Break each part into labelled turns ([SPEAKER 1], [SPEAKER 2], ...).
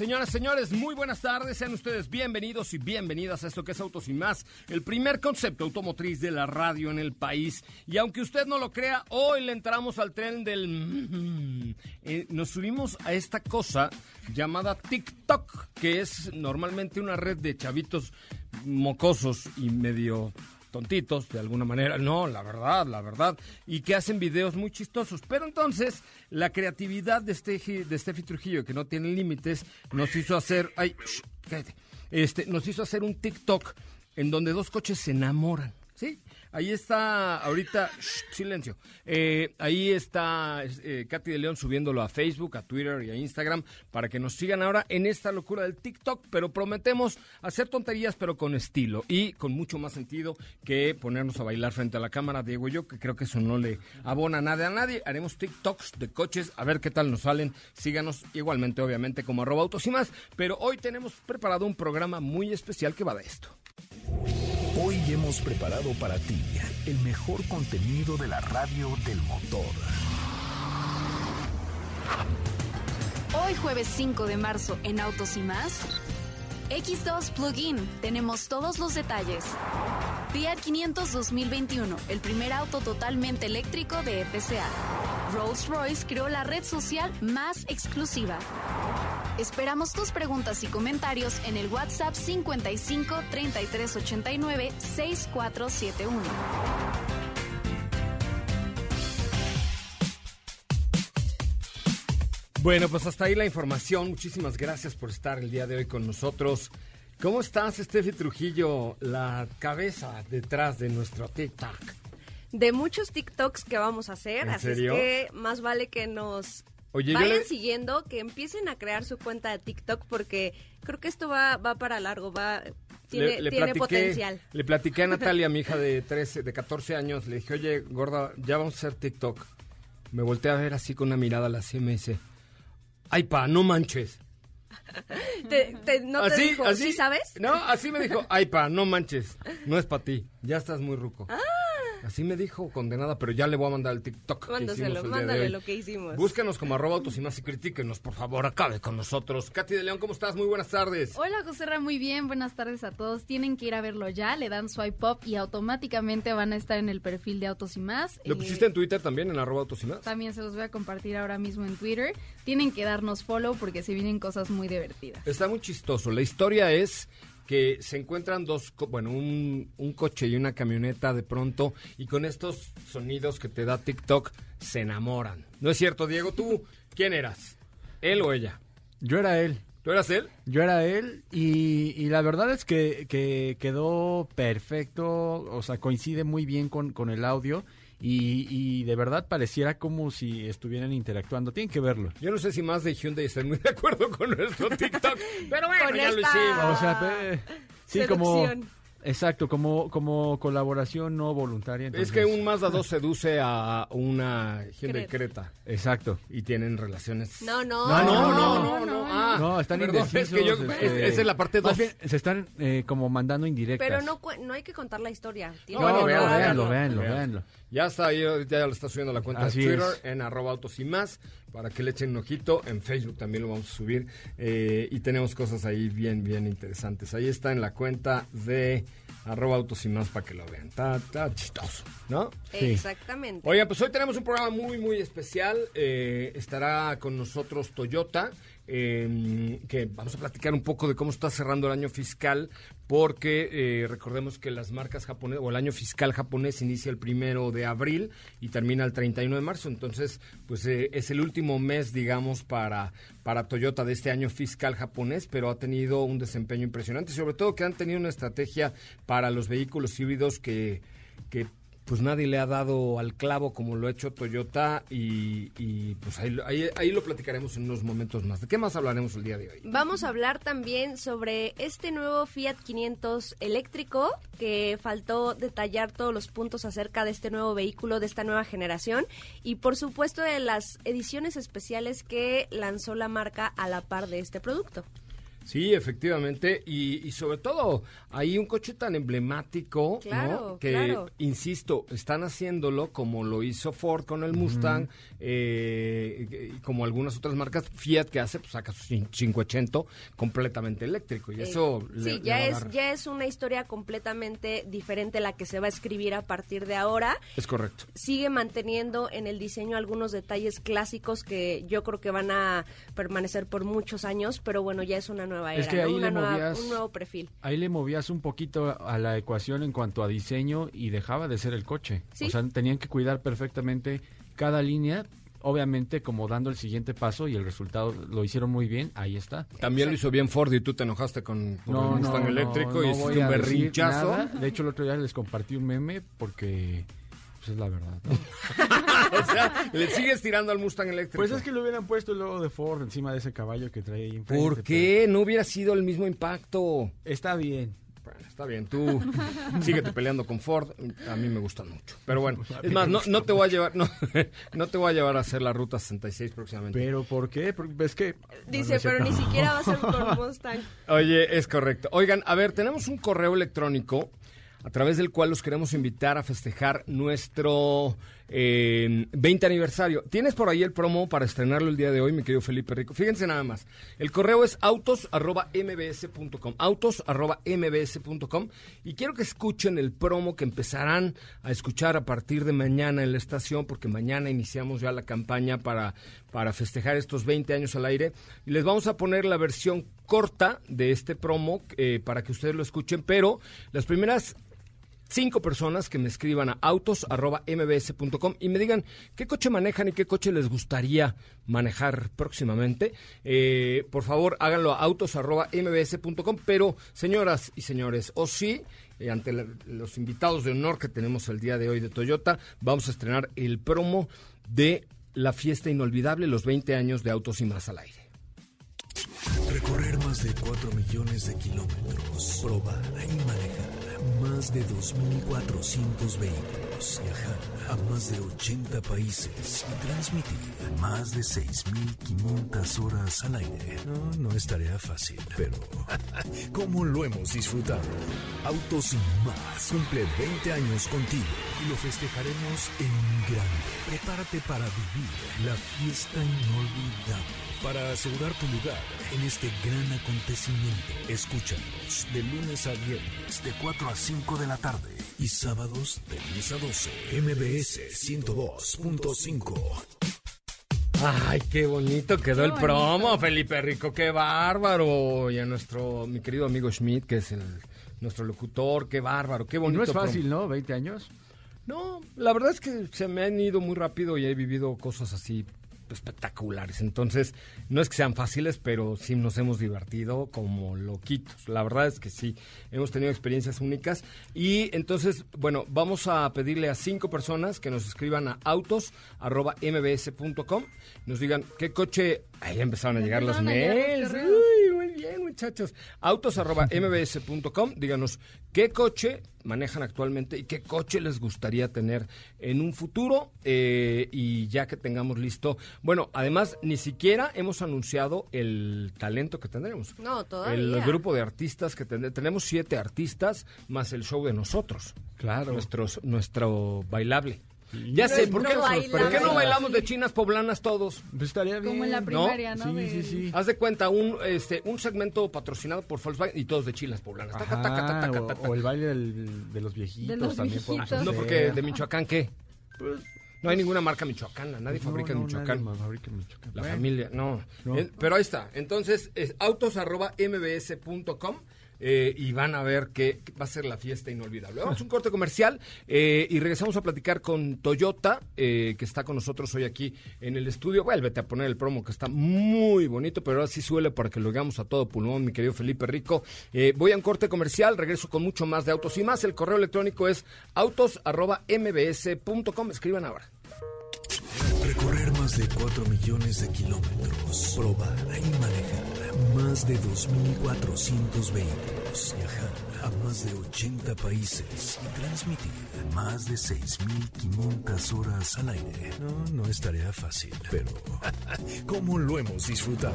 [SPEAKER 1] Señoras, señores, muy buenas tardes. Sean ustedes bienvenidos y bienvenidas a esto que es Autos y Más, el primer concepto automotriz de la radio en el país. Y aunque usted no lo crea, hoy le entramos al tren del... Eh, nos subimos a esta cosa llamada TikTok, que es normalmente una red de chavitos mocosos y medio tontitos, de alguna manera. No, la verdad, la verdad. Y que hacen videos muy chistosos. Pero entonces, la creatividad de, este, de Steffi Trujillo, que no tiene límites, nos hizo hacer... Ay, cállate. Este, nos hizo hacer un TikTok en donde dos coches se enamoran. Ahí está, ahorita, silencio. Eh, ahí está eh, Katy de León subiéndolo a Facebook, a Twitter y a Instagram para que nos sigan ahora en esta locura del TikTok. Pero prometemos hacer tonterías, pero con estilo y con mucho más sentido que ponernos a bailar frente a la cámara, Diego y yo, que creo que eso no le abona nada a nadie. Haremos TikToks de coches, a ver qué tal nos salen. Síganos igualmente, obviamente, como arroba autos y más. Pero hoy tenemos preparado un programa muy especial que va de esto.
[SPEAKER 2] Hoy hemos preparado para ti el mejor contenido de la radio del motor.
[SPEAKER 3] Hoy jueves 5 de marzo en Autos y más. X2 Plug-in, tenemos todos los detalles. Fiat 500 2021, el primer auto totalmente eléctrico de FCA. Rolls-Royce creó la red social más exclusiva. Esperamos tus preguntas y comentarios en el WhatsApp 55 33 89 6471.
[SPEAKER 1] Bueno, pues hasta ahí la información. Muchísimas gracias por estar el día de hoy con nosotros. ¿Cómo estás, Steffi Trujillo, la cabeza detrás de nuestro TikTok?
[SPEAKER 4] De muchos TikToks que vamos a hacer,
[SPEAKER 1] ¿En
[SPEAKER 4] así
[SPEAKER 1] serio?
[SPEAKER 4] es que más vale que nos
[SPEAKER 1] Oye,
[SPEAKER 4] vayan
[SPEAKER 1] le-
[SPEAKER 4] siguiendo, que empiecen a crear su cuenta de TikTok porque creo que esto va, va para largo, va tiene, tiene potencial.
[SPEAKER 1] Le platiqué a Natalia, mi hija de 13, de 14 años, le dije, oye, gorda, ya vamos a hacer TikTok. Me volteé a ver así con una mirada a la dice, ay, pa, no manches.
[SPEAKER 4] Te- te- ¿No te
[SPEAKER 1] así,
[SPEAKER 4] dijo,
[SPEAKER 1] así,
[SPEAKER 4] ¿sí sabes?
[SPEAKER 1] No, así me dijo, ay, pa, no manches, no es para ti, ya estás muy ruco.
[SPEAKER 4] Ah.
[SPEAKER 1] Así me dijo condenada, pero ya le voy a mandar el TikTok. que
[SPEAKER 4] Mándaselo,
[SPEAKER 1] hicimos el
[SPEAKER 4] mándale lo que hicimos.
[SPEAKER 1] Búscanos como arroba autos y más y critíquenos, por favor, acabe con nosotros. Katy de León, ¿cómo estás? Muy buenas tardes.
[SPEAKER 5] Hola José Ra, muy bien, buenas tardes a todos. Tienen que ir a verlo ya, le dan swipe up y automáticamente van a estar en el perfil de Autos y Más.
[SPEAKER 1] ¿Lo
[SPEAKER 5] Eh,
[SPEAKER 1] pusiste en Twitter también, en arroba autos y más?
[SPEAKER 5] También se los voy a compartir ahora mismo en Twitter. Tienen que darnos follow porque se vienen cosas muy divertidas.
[SPEAKER 1] Está muy chistoso. La historia es que se encuentran dos, bueno, un, un coche y una camioneta de pronto y con estos sonidos que te da TikTok se enamoran. ¿No es cierto, Diego? ¿Tú quién eras? ¿Él o ella?
[SPEAKER 6] Yo era él.
[SPEAKER 1] ¿Tú eras él?
[SPEAKER 6] Yo era él y, y la verdad es que, que quedó perfecto, o sea, coincide muy bien con, con el audio y, y de verdad pareciera como si estuvieran interactuando. Tienen que verlo.
[SPEAKER 1] Yo no sé si más de Hyundai están muy de acuerdo con nuestro TikTok, pero bueno,
[SPEAKER 4] Con
[SPEAKER 1] ya lo hicimos.
[SPEAKER 6] O sea, pe- sí, como... Exacto, como, como colaboración no voluntaria.
[SPEAKER 1] Es
[SPEAKER 6] entonces-
[SPEAKER 1] que un Mazda 2 seduce a una Hyundai
[SPEAKER 4] Creta.
[SPEAKER 1] Creta
[SPEAKER 6] Exacto.
[SPEAKER 1] y tienen relaciones.
[SPEAKER 4] No, no.
[SPEAKER 6] No, no, no,
[SPEAKER 1] no, no, Ah,
[SPEAKER 6] no, están
[SPEAKER 1] perdón,
[SPEAKER 6] indecisos.
[SPEAKER 1] es que yo-
[SPEAKER 6] este,
[SPEAKER 1] esa es la parte
[SPEAKER 6] más
[SPEAKER 1] dos.
[SPEAKER 6] bien, se están eh, como mandando indirectas.
[SPEAKER 4] Pero no, no hay que contar la historia.
[SPEAKER 6] No,
[SPEAKER 4] que
[SPEAKER 6] no,
[SPEAKER 1] véanlo,
[SPEAKER 6] véanlo,
[SPEAKER 1] véanlo.
[SPEAKER 6] véanlo, véanlo.
[SPEAKER 1] Ya está ahí, ya lo está subiendo a la cuenta
[SPEAKER 6] Así
[SPEAKER 1] de Twitter
[SPEAKER 6] es.
[SPEAKER 1] en arroba autos y más para que le echen un ojito. En Facebook también lo vamos a subir eh, y tenemos cosas ahí bien, bien interesantes. Ahí está en la cuenta de arroba autos y más para que lo vean. Está, está chistoso, ¿no?
[SPEAKER 6] Sí.
[SPEAKER 4] Exactamente.
[SPEAKER 1] Oigan, pues hoy tenemos un programa muy, muy especial. Eh, estará con nosotros Toyota, eh, que vamos a platicar un poco de cómo está cerrando el año fiscal, porque eh, recordemos que las marcas japonesas, o el año fiscal japonés inicia el primero de abril y termina el 31 de marzo. Entonces, pues eh, es el último mes, digamos, para, para Toyota de este año fiscal japonés, pero ha tenido un desempeño impresionante, sobre todo que han tenido una estrategia para los vehículos híbridos que que pues nadie le ha dado al clavo como lo ha hecho Toyota y, pues ahí, ahí, ahí lo platicaremos en unos momentos más. ¿De qué más hablaremos el día de hoy?
[SPEAKER 4] Vamos a hablar también sobre este nuevo Fiat 500 eléctrico, que faltó detallar todos los puntos acerca de este nuevo vehículo, de esta nueva generación, y por supuesto de las ediciones especiales que lanzó la marca a la par de este producto.
[SPEAKER 1] Sí, efectivamente, y, y sobre todo hay un coche tan emblemático, que,
[SPEAKER 4] claro.
[SPEAKER 1] insisto, están haciéndolo como lo hizo Ford con el Mustang, eh, y como algunas otras marcas, Fiat que hace, pues saca su cin- 580 completamente eléctrico, y eso le-
[SPEAKER 4] sí,
[SPEAKER 1] le
[SPEAKER 4] ya
[SPEAKER 1] a
[SPEAKER 4] es,
[SPEAKER 1] dar-
[SPEAKER 4] ya es una historia completamente diferente la que se va a escribir a partir de ahora.
[SPEAKER 1] Es correcto.
[SPEAKER 4] Sigue manteniendo en el diseño algunos detalles clásicos que yo creo que van a permanecer por muchos años, pero bueno, ya es una nueva era,
[SPEAKER 6] Es que
[SPEAKER 4] ¿no?
[SPEAKER 6] ahí
[SPEAKER 4] Una
[SPEAKER 6] le
[SPEAKER 4] nueva-
[SPEAKER 6] movías-
[SPEAKER 4] un nuevo perfil.
[SPEAKER 6] Ahí le movías un poquito a la ecuación en cuanto a diseño y dejaba de ser el coche.
[SPEAKER 4] Sí.
[SPEAKER 6] O sea, tenían que cuidar perfectamente cada línea, obviamente como dando el siguiente paso y el resultado lo hicieron muy bien, ahí está.
[SPEAKER 1] También lo hizo bien Ford y tú te enojaste con, con el Mustang eléctrico y
[SPEAKER 6] no
[SPEAKER 1] hiciste un berrinchazo.
[SPEAKER 6] De hecho, el otro día les compartí un meme porque pues, es la verdad. ¿no?
[SPEAKER 1] o sea, le sigues tirando al Mustang eléctrico.
[SPEAKER 6] Pues es que le hubieran puesto el logo de Ford encima de ese caballo que trae ahí.
[SPEAKER 1] ¿Por qué? No hubiera sido el mismo impacto.
[SPEAKER 6] Está bien.
[SPEAKER 1] Bueno, está bien, tú síguete peleando con Ford. A mí me gustan mucho. Pero bueno, es más, no, no te voy a llevar, no, no te voy a llevar a hacer la ruta 66 próximamente.
[SPEAKER 6] ¿Pero por qué? Porque es que...
[SPEAKER 4] Dice,
[SPEAKER 6] No,
[SPEAKER 4] pero ni siquiera va a ser con Mustang.
[SPEAKER 1] Oye, es correcto. Oigan, a ver, tenemos un correo electrónico a través del cual los queremos invitar a festejar nuestro eh, 20 aniversario. ¿Tienes por ahí el promo para estrenarlo el día de hoy, mi querido Felipe Rico? Fíjense nada más. El correo es autos.mbs.com. Autos.mbs.com. Y quiero que escuchen el promo que empezarán a escuchar a partir de mañana en la estación, porque mañana iniciamos ya la campaña para, para festejar estos 20 años al aire. Y les vamos a poner la versión corta de este promo eh, para que ustedes lo escuchen, pero las primeras cinco personas que me escriban a autos.mbs.com y me digan qué coche manejan y qué coche les gustaría manejar próximamente. Eh, por favor, háganlo a autos.mbs.com. Pero, señoras y señores, o sí, eh, ante los invitados de honor que tenemos el día de hoy de Toyota, vamos a estrenar el promo de la fiesta inolvidable, los 20 años de Autos y Más al aire.
[SPEAKER 2] Recorrer más de 4 millones de kilómetros. Probar y manejar más de 2.400 vehículos. Viajar a más de 80 países y transmitir más de 6.500 horas al aire. No, no es tarea fácil, pero ¿cómo lo hemos disfrutado? Autos y más cumple 20 años contigo y lo festejaremos en grande. Prepárate para vivir la fiesta inolvidable. Para asegurar tu lugar en este gran acontecimiento, escúchanos de lunes a viernes de 4 a 5 de la tarde y sábados de 10 a 12. MBS 102.5.
[SPEAKER 1] Ay, qué bonito quedó el promo, Felipe Rico, qué bárbaro. Y a nuestro, mi querido amigo Schmidt, que es el, nuestro locutor, qué bárbaro, qué bonito.
[SPEAKER 6] no es
[SPEAKER 1] promo.
[SPEAKER 6] fácil, ¿no? 20 años.
[SPEAKER 1] No, la verdad es que se me han ido muy rápido y he vivido cosas así espectaculares. Entonces, no es que sean fáciles, pero sí nos hemos divertido como loquitos. La verdad es que sí, hemos tenido experiencias únicas. Y entonces, bueno, vamos a pedirle a cinco personas que nos escriban a autos.mbs.com, nos digan qué coche... Ahí empezaron a llegar los mails.
[SPEAKER 5] correos.
[SPEAKER 1] Uy, muy bien, muchas muchachos. Autos arroba mbs.com. Díganos qué coche manejan actualmente y qué coche les gustaría tener en un futuro. eh, y ya que tengamos listo. Bueno, además, ni siquiera hemos anunciado el talento que tendremos.
[SPEAKER 4] No, todavía.
[SPEAKER 1] El grupo de artistas que tendremos. Tenemos siete artistas más el show de nosotros.
[SPEAKER 6] Claro.
[SPEAKER 1] Nuestros, nuestro bailable. Ya sé, ¿por qué,
[SPEAKER 4] no
[SPEAKER 1] ¿por qué no
[SPEAKER 4] bailamos.
[SPEAKER 1] de chinas poblanas todos?
[SPEAKER 6] Pues estaría bien.
[SPEAKER 5] Como en la primaria, ¿no?
[SPEAKER 6] Sí, sí, sí.
[SPEAKER 1] Haz de cuenta, un, este, un segmento patrocinado por Volkswagen y todos de chinas poblanas. Taca,
[SPEAKER 6] Ajá,
[SPEAKER 1] taca, taca, taca,
[SPEAKER 6] o,
[SPEAKER 1] taca.
[SPEAKER 6] o el baile del- de los viejitos
[SPEAKER 5] De los
[SPEAKER 6] también podemos
[SPEAKER 5] viejitos.
[SPEAKER 1] No, porque de Michoacán, ¿qué? No hay ninguna marca michoacana, nadie
[SPEAKER 6] Pues no,
[SPEAKER 1] fabrica en
[SPEAKER 6] no,
[SPEAKER 1] Michoacán.
[SPEAKER 6] nadie más fabrica en Michoacán.
[SPEAKER 1] La
[SPEAKER 6] Bueno,
[SPEAKER 1] familia, no.
[SPEAKER 6] No.
[SPEAKER 1] Eh, pero ahí está. Entonces, es autos arroba mbs.com eh, y van a ver que va a ser la fiesta inolvidable. Vamos a un corte comercial eh, y regresamos a platicar con Toyota, eh, que está con nosotros hoy aquí en el estudio. Vuélvete a poner el promo que está muy bonito, pero ahora sí suele para que lo hagamos a todo pulmón, mi querido Felipe Rico. Voy a un corte comercial, regreso con mucho más de autos y más. El correo electrónico es autos arroba mbs.com. Escriban ahora.
[SPEAKER 2] Recorrer más de 4 millones de kilómetros. Probar y manejar más de 2.400 vehículos. Viajar a más de 80 países y transmitir más de 6.500 horas al aire. No, no es tarea fácil, pero ¿cómo lo hemos disfrutado?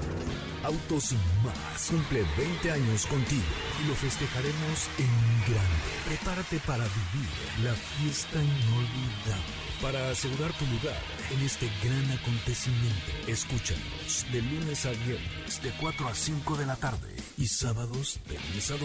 [SPEAKER 2] Autos y más cumple 20 años contigo y lo festejaremos en grande. Prepárate para vivir la fiesta inolvidable. Para asegurar tu lugar en este gran acontecimiento, escúchanos de lunes a viernes de 4 a 5 de la tarde y sábados de 10 a 12.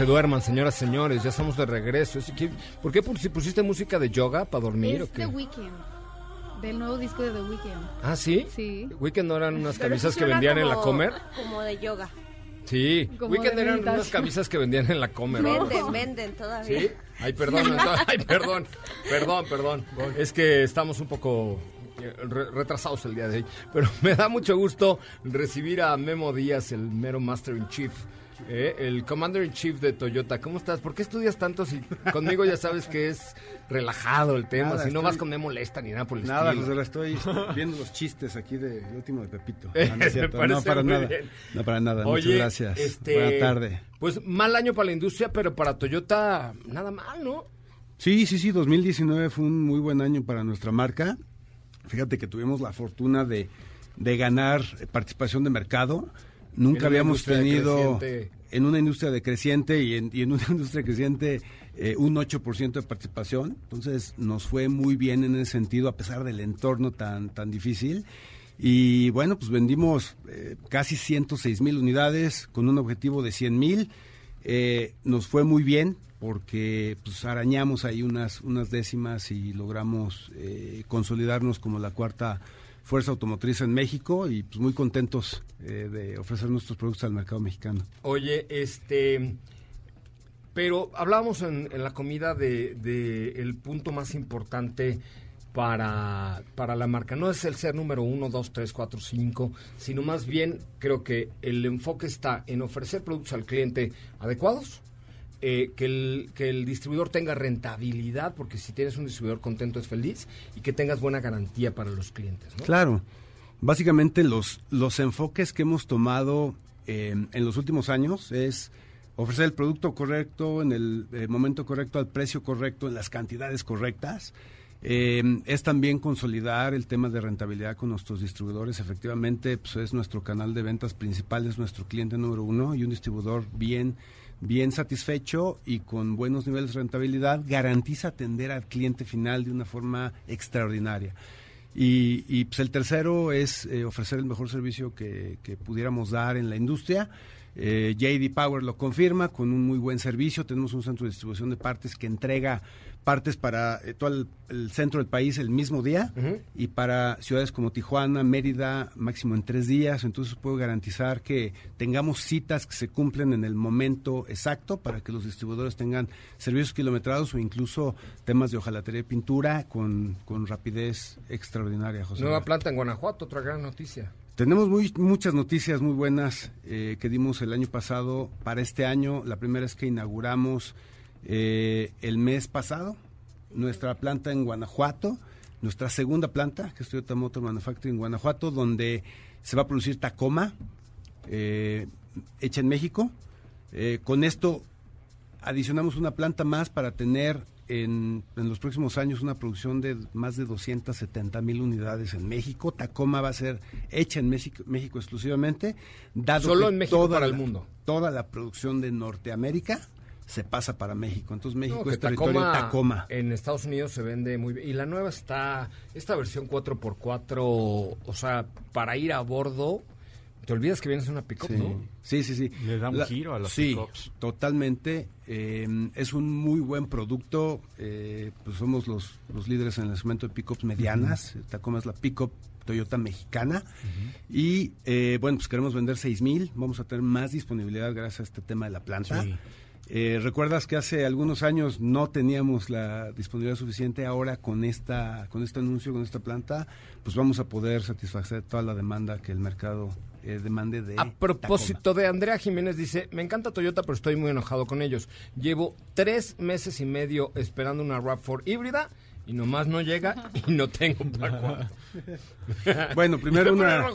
[SPEAKER 1] Se duerman, señoras, señores, ya estamos de regreso. ¿Por qué pus- pusiste música de yoga para dormir o
[SPEAKER 5] Es
[SPEAKER 1] qué?
[SPEAKER 5] The Weeknd. Del nuevo disco de The Weeknd.
[SPEAKER 1] Ah, ¿sí?
[SPEAKER 5] Sí.
[SPEAKER 1] Weekend no eran unas camisas que vendían en la
[SPEAKER 4] como-
[SPEAKER 1] Comer.
[SPEAKER 4] Como de yoga.
[SPEAKER 1] Sí,
[SPEAKER 5] Como
[SPEAKER 1] Weekend eran
[SPEAKER 5] vintage.
[SPEAKER 1] unas camisas que vendían en la Comer. ¿no?
[SPEAKER 4] Venden, venden todavía.
[SPEAKER 1] ¿Sí? Ay, perdón, ay, perdón, perdón, perdón. Es que estamos un poco eh, re- retrasados el día de hoy. Pero me da mucho gusto recibir a Memo Díaz, el mero Master in Chief. Eh, el Commander in Chief de Toyota, ¿cómo estás? ¿Por qué estudias tanto si conmigo ya sabes que es relajado el tema?
[SPEAKER 7] Nada,
[SPEAKER 1] si no
[SPEAKER 7] estoy-
[SPEAKER 1] vas con me molesta ni nada por el
[SPEAKER 7] Nada,
[SPEAKER 1] estilo.
[SPEAKER 7] La estoy viendo los chistes aquí del último de Pepito.
[SPEAKER 1] Eh,
[SPEAKER 7] no, para nada.
[SPEAKER 1] bien.
[SPEAKER 7] No, para nada.
[SPEAKER 1] Oye,
[SPEAKER 7] Muchas gracias.
[SPEAKER 1] este,
[SPEAKER 7] Buena tarde.
[SPEAKER 1] Pues mal año para la industria, pero para Toyota nada mal, ¿no?
[SPEAKER 7] Sí, sí, sí, 2019 fue un muy buen año para nuestra marca. Fíjate que tuvimos la fortuna de, de ganar participación de mercado. Nunca habíamos tenido
[SPEAKER 1] creciente.
[SPEAKER 7] en una industria decreciente y en, y en una industria creciente eh, un 8% de participación. Entonces nos fue muy bien en ese sentido a pesar del entorno tan, tan difícil. Y bueno, pues vendimos eh, casi 106 mil unidades con un objetivo de 100 mil. Eh, nos fue muy bien porque pues arañamos ahí unas, unas décimas y logramos eh, consolidarnos como la cuarta fuerza automotriz en México y pues muy contentos eh, de ofrecer nuestros productos al mercado mexicano.
[SPEAKER 1] Oye, este. Pero hablábamos en, la comida de, de el punto más importante para, para la marca. No es el ser número uno, dos, tres, cuatro, cinco, sino más bien creo que el enfoque está en ofrecer productos al cliente adecuados, eh, que, el, que el distribuidor tenga rentabilidad, porque si tienes un distribuidor contento es feliz, y que tengas buena garantía para los clientes.
[SPEAKER 7] Claro. Básicamente los, los enfoques que hemos tomado eh, en los últimos años es ofrecer el producto correcto en el eh, momento correcto, al precio correcto, en las cantidades correctas. Es también consolidar el tema de rentabilidad con nuestros distribuidores. Efectivamente, pues es nuestro canal de ventas principal, es nuestro cliente número uno y un distribuidor bien, bien satisfecho y con buenos niveles de rentabilidad garantiza atender al cliente final de una forma extraordinaria. Y, y pues el tercero es eh, ofrecer el mejor servicio que, que pudiéramos dar en la industria. Eh, JD Power lo confirma con un muy buen servicio. Tenemos un centro de distribución de partes que entrega partes para eh, todo el, el centro del país el mismo día y para ciudades como Tijuana, Mérida, máximo en tres días. Entonces puedo garantizar que tengamos citas que se cumplen en el momento exacto para que los distribuidores tengan servicios kilometrados o incluso temas de hojalatería y pintura con, con rapidez extraordinaria, José.
[SPEAKER 1] Nueva planta en Guanajuato, otra gran noticia.
[SPEAKER 7] Tenemos muchas noticias muy buenas eh, que dimos el año pasado para este año. La primera es que inauguramos eh, el mes pasado nuestra planta en Guanajuato, nuestra segunda planta, que es Toyota Motor Manufacturing en Guanajuato, donde se va a producir Tacoma, eh, hecha en México. Con esto adicionamos una planta más para tener en, en, los próximos años una producción de más de 270 mil unidades en México. Tacoma va a ser hecha en México, México exclusivamente. Dado
[SPEAKER 1] Solo
[SPEAKER 7] que
[SPEAKER 1] en México
[SPEAKER 7] toda
[SPEAKER 1] para
[SPEAKER 7] la,
[SPEAKER 1] el mundo.
[SPEAKER 7] Toda la producción de Norteamérica se pasa para México. Entonces México
[SPEAKER 1] No,
[SPEAKER 7] es territorio
[SPEAKER 1] Tacoma,
[SPEAKER 7] Tacoma.
[SPEAKER 1] En Estados Unidos se vende muy bien. Y la nueva está, esta versión 4x4, o sea, para ir a bordo, te olvidas que vienes en una pick-up,
[SPEAKER 7] Sí.
[SPEAKER 1] ¿no?
[SPEAKER 7] sí, sí, sí.
[SPEAKER 6] Le da un giro a las
[SPEAKER 7] Sí,
[SPEAKER 6] pickups.
[SPEAKER 7] totalmente. Eh, es un muy buen producto. Eh, pues somos los, los líderes en el segmento de pickups medianas. Tacoma es la pickup Toyota mexicana. Y eh, bueno, pues queremos vender 6000. Vamos a tener más disponibilidad gracias a este tema de la planta.
[SPEAKER 6] Sí.
[SPEAKER 7] Eh, Recuerdas que hace algunos años no teníamos la disponibilidad suficiente. Ahora con esta, con este anuncio, con esta planta, pues vamos a poder satisfacer toda la demanda que el mercado eh, demande de.
[SPEAKER 1] A propósito de Andrea Jiménez dice, me encanta Toyota, pero estoy muy enojado con ellos. Llevo tres meses y medio esperando una RAV4 híbrida y nomás no llega y no tengo para.
[SPEAKER 7] Bueno, primero una,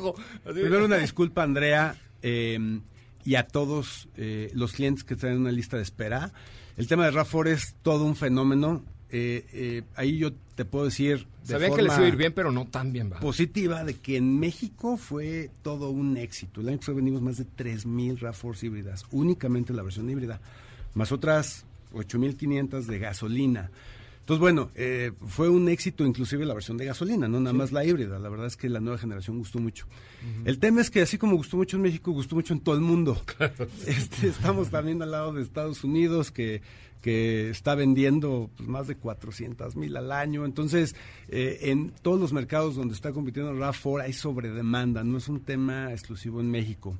[SPEAKER 7] primero una disculpa, Andrea, eh, y a todos eh, los clientes que están en una lista de espera. El tema de RAFOR es todo un fenómeno. Eh, eh, ahí yo te puedo decir de
[SPEAKER 1] Sabía que les iba a ir bien, pero no tan bien, va.
[SPEAKER 7] positiva de que en México fue todo un éxito. El año pasado vendimos más de 3.000 RAV4 híbridas, únicamente la versión híbrida, más otras 8.500 de gasolina. Entonces, bueno, eh, fue un éxito inclusive la versión de gasolina, no nada más la híbrida. La verdad es que la nueva generación gustó mucho. El tema es que así como gustó mucho en México, gustó mucho en todo el mundo. Este, estamos también al lado de Estados Unidos, que, que está vendiendo pues, más de 400 mil al año. Entonces, eh, en todos los mercados donde está compitiendo RAV4 hay sobredemanda, no es un tema exclusivo en México.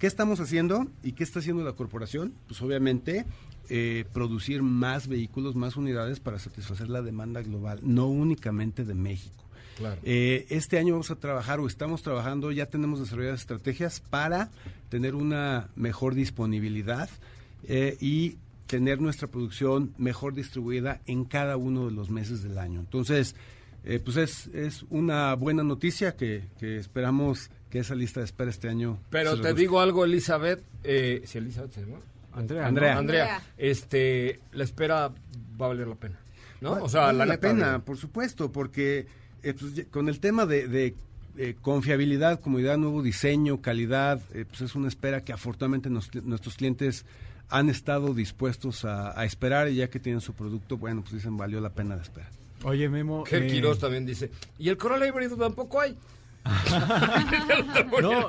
[SPEAKER 7] ¿Qué estamos haciendo y qué está haciendo la corporación? Pues obviamente eh, producir más vehículos, más unidades para satisfacer la demanda global, no únicamente de México.
[SPEAKER 1] Claro.
[SPEAKER 7] Eh, este año vamos a trabajar o estamos trabajando, ya tenemos desarrolladas estrategias para tener una mejor disponibilidad eh, y tener nuestra producción mejor distribuida en cada uno de los meses del año. Entonces, eh, pues es, es una buena noticia que, que esperamos que esa lista de espera este año.
[SPEAKER 1] Pero te
[SPEAKER 7] reduzca.
[SPEAKER 1] digo algo, Elizabeth. Eh, si Elizabeth se llama.
[SPEAKER 6] Andrea,
[SPEAKER 7] Andrea.
[SPEAKER 6] ¿no?
[SPEAKER 1] Andrea,
[SPEAKER 4] Andrea.
[SPEAKER 1] este, la espera va a valer la pena. ¿no?
[SPEAKER 7] Vale-
[SPEAKER 1] o sea,
[SPEAKER 7] vale
[SPEAKER 1] la,
[SPEAKER 7] pena, por supuesto, porque eh, pues, con el tema de, de, eh, confiabilidad, comodidad, nuevo diseño, calidad, eh, pues es una espera que afortunadamente nos- nuestros clientes han estado dispuestos a, a esperar y ya que tienen su producto, bueno, pues dicen valió la pena la espera.
[SPEAKER 6] Oye, Memo.
[SPEAKER 1] Ger
[SPEAKER 6] eh,
[SPEAKER 1] Quiroz también dice, y el Corolla híbrido tampoco hay.
[SPEAKER 6] No, no,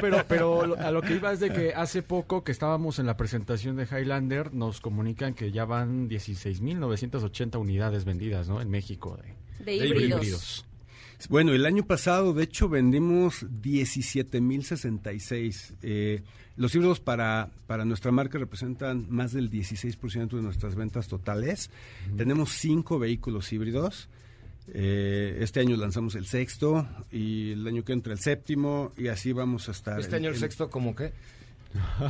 [SPEAKER 6] pero, pero a lo que iba es de que hace poco que estábamos en la presentación de Highlander, nos comunican que ya van 16.980 unidades vendidas, ¿no? En México de,
[SPEAKER 4] De
[SPEAKER 1] De
[SPEAKER 4] híbridos.
[SPEAKER 6] híbridos.
[SPEAKER 7] Bueno, el año pasado, de hecho, vendimos 17.066. Eh, los híbridos para, para nuestra marca representan más del 16% de nuestras ventas totales. Tenemos cinco vehículos híbridos. Eh, este año lanzamos el sexto y el año que entra el séptimo y así vamos a estar.
[SPEAKER 1] Este año el sexto, ¿cómo qué?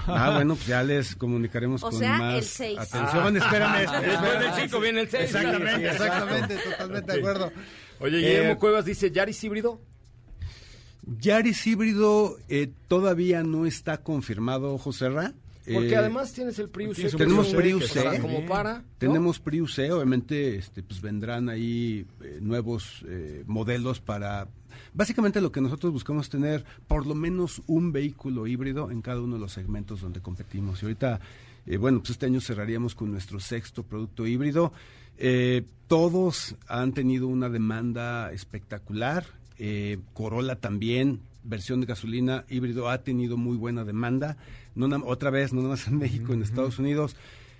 [SPEAKER 7] Ah, bueno, pues ya les comunicaremos
[SPEAKER 4] O
[SPEAKER 7] con
[SPEAKER 4] sea,
[SPEAKER 7] más
[SPEAKER 4] el seis.
[SPEAKER 7] atención. Espérame,
[SPEAKER 1] Después del
[SPEAKER 7] espérame.
[SPEAKER 1] cinco viene el seis.
[SPEAKER 7] Exactamente, exactamente, totalmente de acuerdo.
[SPEAKER 1] Oye, Guillermo
[SPEAKER 7] Eh,
[SPEAKER 1] Cuevas dice, ¿Yaris híbrido?
[SPEAKER 7] Yaris híbrido eh, todavía no está confirmado, Joserra.
[SPEAKER 1] Porque
[SPEAKER 7] Eh,
[SPEAKER 1] además tienes el Prius C.
[SPEAKER 7] tenemos Prius C.
[SPEAKER 1] como para. ¿no?
[SPEAKER 7] Tenemos Prius C, obviamente este, pues vendrán ahí eh, nuevos eh, modelos para... Básicamente lo que nosotros buscamos es tener por lo menos un vehículo híbrido en cada uno de los segmentos donde competimos. Y ahorita, eh, bueno, pues este año cerraríamos con nuestro sexto producto híbrido. Eh, todos han tenido una demanda espectacular. Eh, Corolla también, versión de gasolina híbrido, ha tenido muy buena demanda. No otra vez, no nada más en México, en Estados Unidos.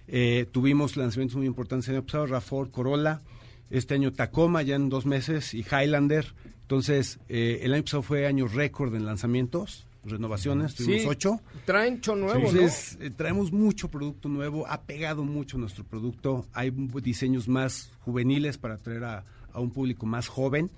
[SPEAKER 7] Eh, tuvimos lanzamientos muy importantes el año pasado, RAV4, Corolla, este año Tacoma ya en dos meses y Highlander. Entonces, eh, el año pasado fue año récord en lanzamientos, renovaciones, tuvimos
[SPEAKER 1] Sí,
[SPEAKER 7] ocho.
[SPEAKER 1] Traen nuevo,
[SPEAKER 7] Entonces, eh, traemos mucho producto nuevo, ha pegado mucho nuestro producto, hay diseños más juveniles para atraer a, a un público más joven.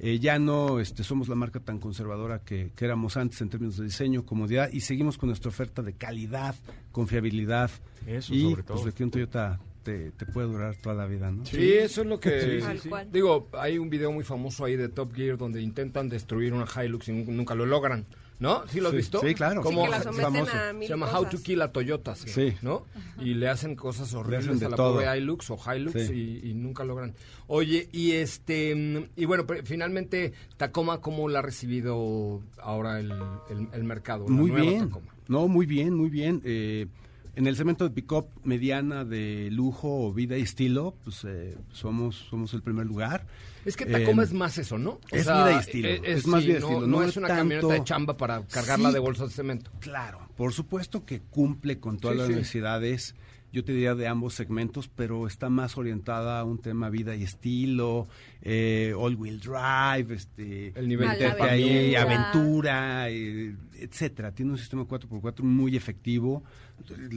[SPEAKER 7] Eh, ya no este, somos la marca tan conservadora que, que éramos antes en términos de diseño, comodidad y seguimos con nuestra oferta de calidad, confiabilidad.
[SPEAKER 6] Eso,
[SPEAKER 7] y
[SPEAKER 6] sobre todo.
[SPEAKER 7] pues de que un Toyota te, te puede durar toda la vida, ¿no?
[SPEAKER 1] Sí, eso es lo que...
[SPEAKER 4] Sí, sí, Tal sí. cual.
[SPEAKER 1] Digo, hay un video muy famoso ahí de Top Gear donde intentan destruir una Hilux y nun- nunca lo logran. ¿No? ¿Sí lo has
[SPEAKER 7] Sí,
[SPEAKER 1] visto?
[SPEAKER 7] sí, claro.
[SPEAKER 1] Como-
[SPEAKER 4] Sí, que la someten
[SPEAKER 7] famoso.
[SPEAKER 4] a mil
[SPEAKER 1] se llama
[SPEAKER 4] cosas.
[SPEAKER 1] How to Kill a Toyota, sí,
[SPEAKER 7] Sí.
[SPEAKER 1] ¿no? Y le hacen cosas horribles
[SPEAKER 7] hacen de
[SPEAKER 1] a la
[SPEAKER 7] todo.
[SPEAKER 1] pobre Hilux o Hilux
[SPEAKER 7] Sí.
[SPEAKER 1] y, y nunca logran. Oye, y este y bueno, pero finalmente Tacoma cómo la ha recibido ahora el, el- el mercado, la
[SPEAKER 7] Muy
[SPEAKER 1] nueva
[SPEAKER 7] bien.
[SPEAKER 1] Tacoma.
[SPEAKER 7] No, muy bien, muy bien. Eh, en el segmento de pick-up mediana de lujo, vida y estilo, pues eh, somos, somos el primer lugar.
[SPEAKER 1] Es que Tacoma
[SPEAKER 7] Eh,
[SPEAKER 1] es más eso, ¿no?
[SPEAKER 7] es vida y estilo, es más vida y
[SPEAKER 1] no,
[SPEAKER 7] estilo,
[SPEAKER 1] No,
[SPEAKER 7] no
[SPEAKER 1] es una
[SPEAKER 7] tanto-
[SPEAKER 1] camioneta de chamba para cargarla
[SPEAKER 7] Sí.
[SPEAKER 1] de bolsas de cemento.
[SPEAKER 7] Claro, por supuesto que cumple con todas
[SPEAKER 1] Sí,
[SPEAKER 7] las
[SPEAKER 1] sí.
[SPEAKER 7] necesidades, yo te diría de ambos segmentos, pero está más orientada a un tema vida y estilo, eh, all-wheel drive, este,
[SPEAKER 1] El nivel
[SPEAKER 4] de
[SPEAKER 7] ahí,
[SPEAKER 4] aventura.
[SPEAKER 7] eh, etcétera. Tiene un sistema 4x4 muy efectivo,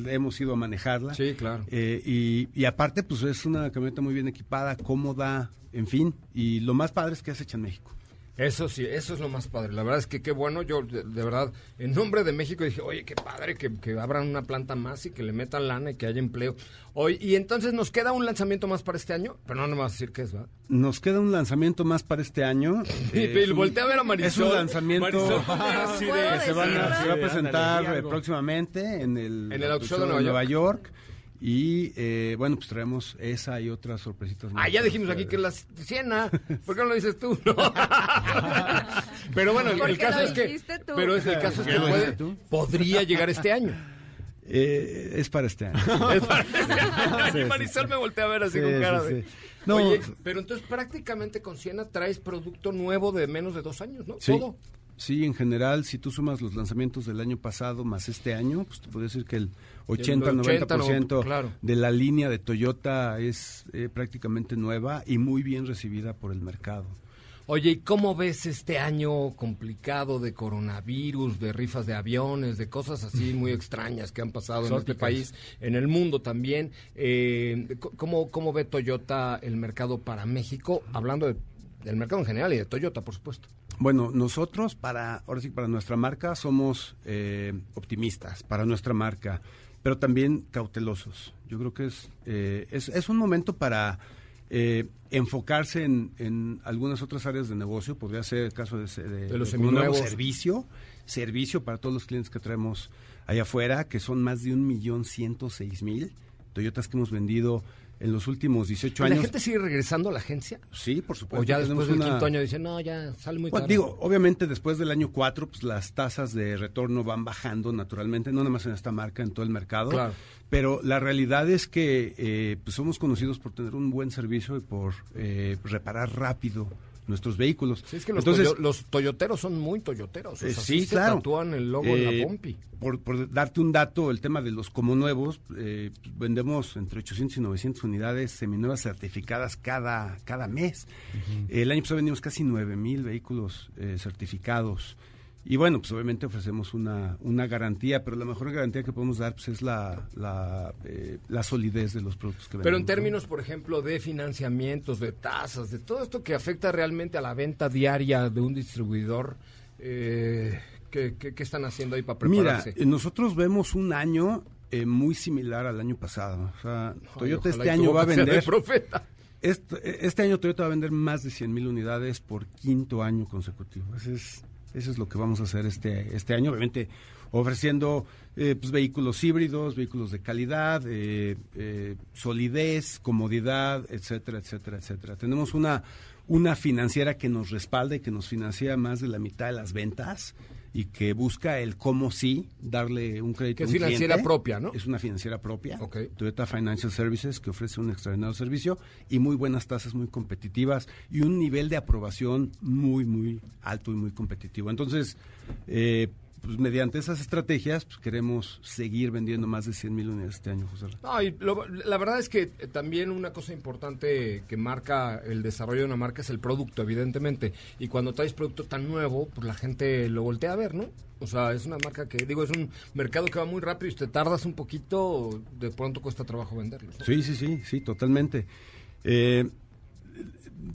[SPEAKER 7] hemos ido a manejarla.
[SPEAKER 1] Sí, claro.
[SPEAKER 7] Eh, y, y aparte, pues es una camioneta muy bien equipada, cómoda, en fin. Y lo más padre es que es hecha en México.
[SPEAKER 1] Eso sí, eso es lo más padre. La verdad es que qué bueno. Yo, de, de verdad, en nombre de México dije, oye, qué padre que, que abran una planta más y que le metan lana y que haya empleo. Hoy, y entonces nos queda un lanzamiento más para este año, pero no nos vas a decir qué es, ¿va?
[SPEAKER 7] Nos queda un lanzamiento más para este año.
[SPEAKER 1] Y voltea a ver a Marisol.
[SPEAKER 7] Es un lanzamiento
[SPEAKER 1] Marisol,
[SPEAKER 7] que se, van a- se va a presentar eh, próximamente en el,
[SPEAKER 1] En el Auto Show de Nueva
[SPEAKER 7] York. Y eh, bueno, pues traemos esa y otras sorpresitas.
[SPEAKER 1] Ah,
[SPEAKER 7] más
[SPEAKER 1] ya
[SPEAKER 7] para
[SPEAKER 1] dijimos aquí que es la Siena. ¿Por qué no lo dices tú? No. pero bueno, el, caso
[SPEAKER 4] lo
[SPEAKER 1] es que.
[SPEAKER 4] tú.
[SPEAKER 1] Pero es, el caso es que
[SPEAKER 7] ¿Ya lo
[SPEAKER 1] puede- podría llegar este año.
[SPEAKER 7] Eh, es para este año.
[SPEAKER 1] Es para-
[SPEAKER 7] Sí,
[SPEAKER 1] y
[SPEAKER 7] sí,
[SPEAKER 1] Marisol
[SPEAKER 7] sí.
[SPEAKER 1] me voltea a ver así
[SPEAKER 7] Sí,
[SPEAKER 1] con cara de.
[SPEAKER 7] sí. No,
[SPEAKER 1] Oye, pero entonces prácticamente con Siena traes producto nuevo de menos de dos años, ¿no?
[SPEAKER 7] Sí,
[SPEAKER 1] Todo.
[SPEAKER 7] sí, en general, si tú sumas los lanzamientos del año pasado más este año, pues te puedo decir que El 80-90%
[SPEAKER 1] 80, claro.
[SPEAKER 7] de la línea de Toyota es eh, prácticamente nueva y muy bien recibida por el mercado.
[SPEAKER 1] Oye, ¿y cómo ves este año complicado de coronavirus, de rifas de aviones, de cosas así muy extrañas que han pasado en este país, en el mundo también? Eh, ¿cómo, ¿Cómo ve Toyota el mercado para México? Hablando de- del mercado en general y de Toyota, por supuesto.
[SPEAKER 7] Bueno, nosotros para, ahora sí, para nuestra marca somos eh, optimistas, para nuestra marca, pero también cautelosos. Yo creo que es, eh, es, es un momento para eh, enfocarse en, en algunas otras áreas de negocio, podría ser el caso de, de-
[SPEAKER 1] De los
[SPEAKER 7] de un nuevo servicio, servicio para todos los clientes que traemos allá afuera, que son más de un millón ciento seis mil Toyotas que hemos vendido en los últimos 18
[SPEAKER 1] ¿Y ¿La
[SPEAKER 7] años.
[SPEAKER 1] gente sigue regresando a la agencia?
[SPEAKER 7] Sí, por supuesto.
[SPEAKER 1] ¿O ya después del
[SPEAKER 7] una-
[SPEAKER 1] quinto año dicen, no, ya sale muy
[SPEAKER 7] bueno,
[SPEAKER 1] caro?
[SPEAKER 7] digo, obviamente después del año 4, pues las tasas de retorno van bajando naturalmente, no nada más en esta marca, en todo el mercado.
[SPEAKER 1] Claro.
[SPEAKER 7] Pero la realidad es que eh, pues somos conocidos por tener un buen servicio y por eh, reparar rápido nuestros vehículos.
[SPEAKER 1] Sí, es que los,
[SPEAKER 7] Entonces,
[SPEAKER 1] toyo- los toyoteros son muy toyoteros. o
[SPEAKER 7] eh,
[SPEAKER 1] sea,
[SPEAKER 7] sí,
[SPEAKER 1] se
[SPEAKER 7] claro.
[SPEAKER 1] tatúan el logo en
[SPEAKER 7] Eh,
[SPEAKER 1] la pompi.
[SPEAKER 7] Por, por darte un dato, el tema de los como nuevos, eh, vendemos entre 800 y 900 unidades seminuevas certificadas cada, cada mes. El año pasado vendimos casi 9 mil vehículos eh, certificados. Y bueno, pues obviamente ofrecemos una, una garantía, pero la mejor garantía que podemos dar pues, es la, la, eh, la solidez de los productos que vendemos.
[SPEAKER 1] Pero en
[SPEAKER 7] ¿no?
[SPEAKER 1] términos, por ejemplo, de financiamientos, de tasas, de todo esto que afecta realmente a la venta diaria de un distribuidor, eh, ¿qué, qué, qué están haciendo ahí para
[SPEAKER 7] Mira,
[SPEAKER 1] prepararse?
[SPEAKER 7] eh, nosotros vemos un año eh, muy similar al año pasado. O sea, Toyota este año va a vender...
[SPEAKER 1] profeta.
[SPEAKER 7] Este, este año Toyota va a vender más de 100 mil unidades por quinto año consecutivo. Ese es, eso es lo que vamos a hacer este, este año, obviamente ofreciendo eh, pues, vehículos híbridos, vehículos de calidad, eh, eh, solidez, comodidad, etcétera, etcétera, etcétera. Tenemos una, una financiera que nos respalda y que nos financia más de la mitad de las ventas y que busca el cómo sí darle un crédito
[SPEAKER 1] Que
[SPEAKER 7] a
[SPEAKER 1] es financiera
[SPEAKER 7] cliente.
[SPEAKER 1] propia, ¿no?
[SPEAKER 7] Es una financiera propia.
[SPEAKER 1] Ok.
[SPEAKER 7] Toyota Financial Services, que ofrece un extraordinario servicio y muy buenas tasas, muy competitivas y un nivel de aprobación muy, muy alto y muy competitivo. Entonces, eh, pues mediante esas estrategias, pues queremos seguir vendiendo más de 100 mil unidades este año, José.
[SPEAKER 1] No, y lo- la verdad es que eh, también una cosa importante que marca el desarrollo de una marca es el producto, evidentemente. Y cuando traes producto tan nuevo, pues la gente lo voltea a ver, ¿no? O sea, es una marca que, digo, es un mercado que va muy rápido y si te tardas un poquito, de pronto cuesta trabajo venderlo. ¿no?
[SPEAKER 7] Sí, sí, sí, sí, totalmente. Eh,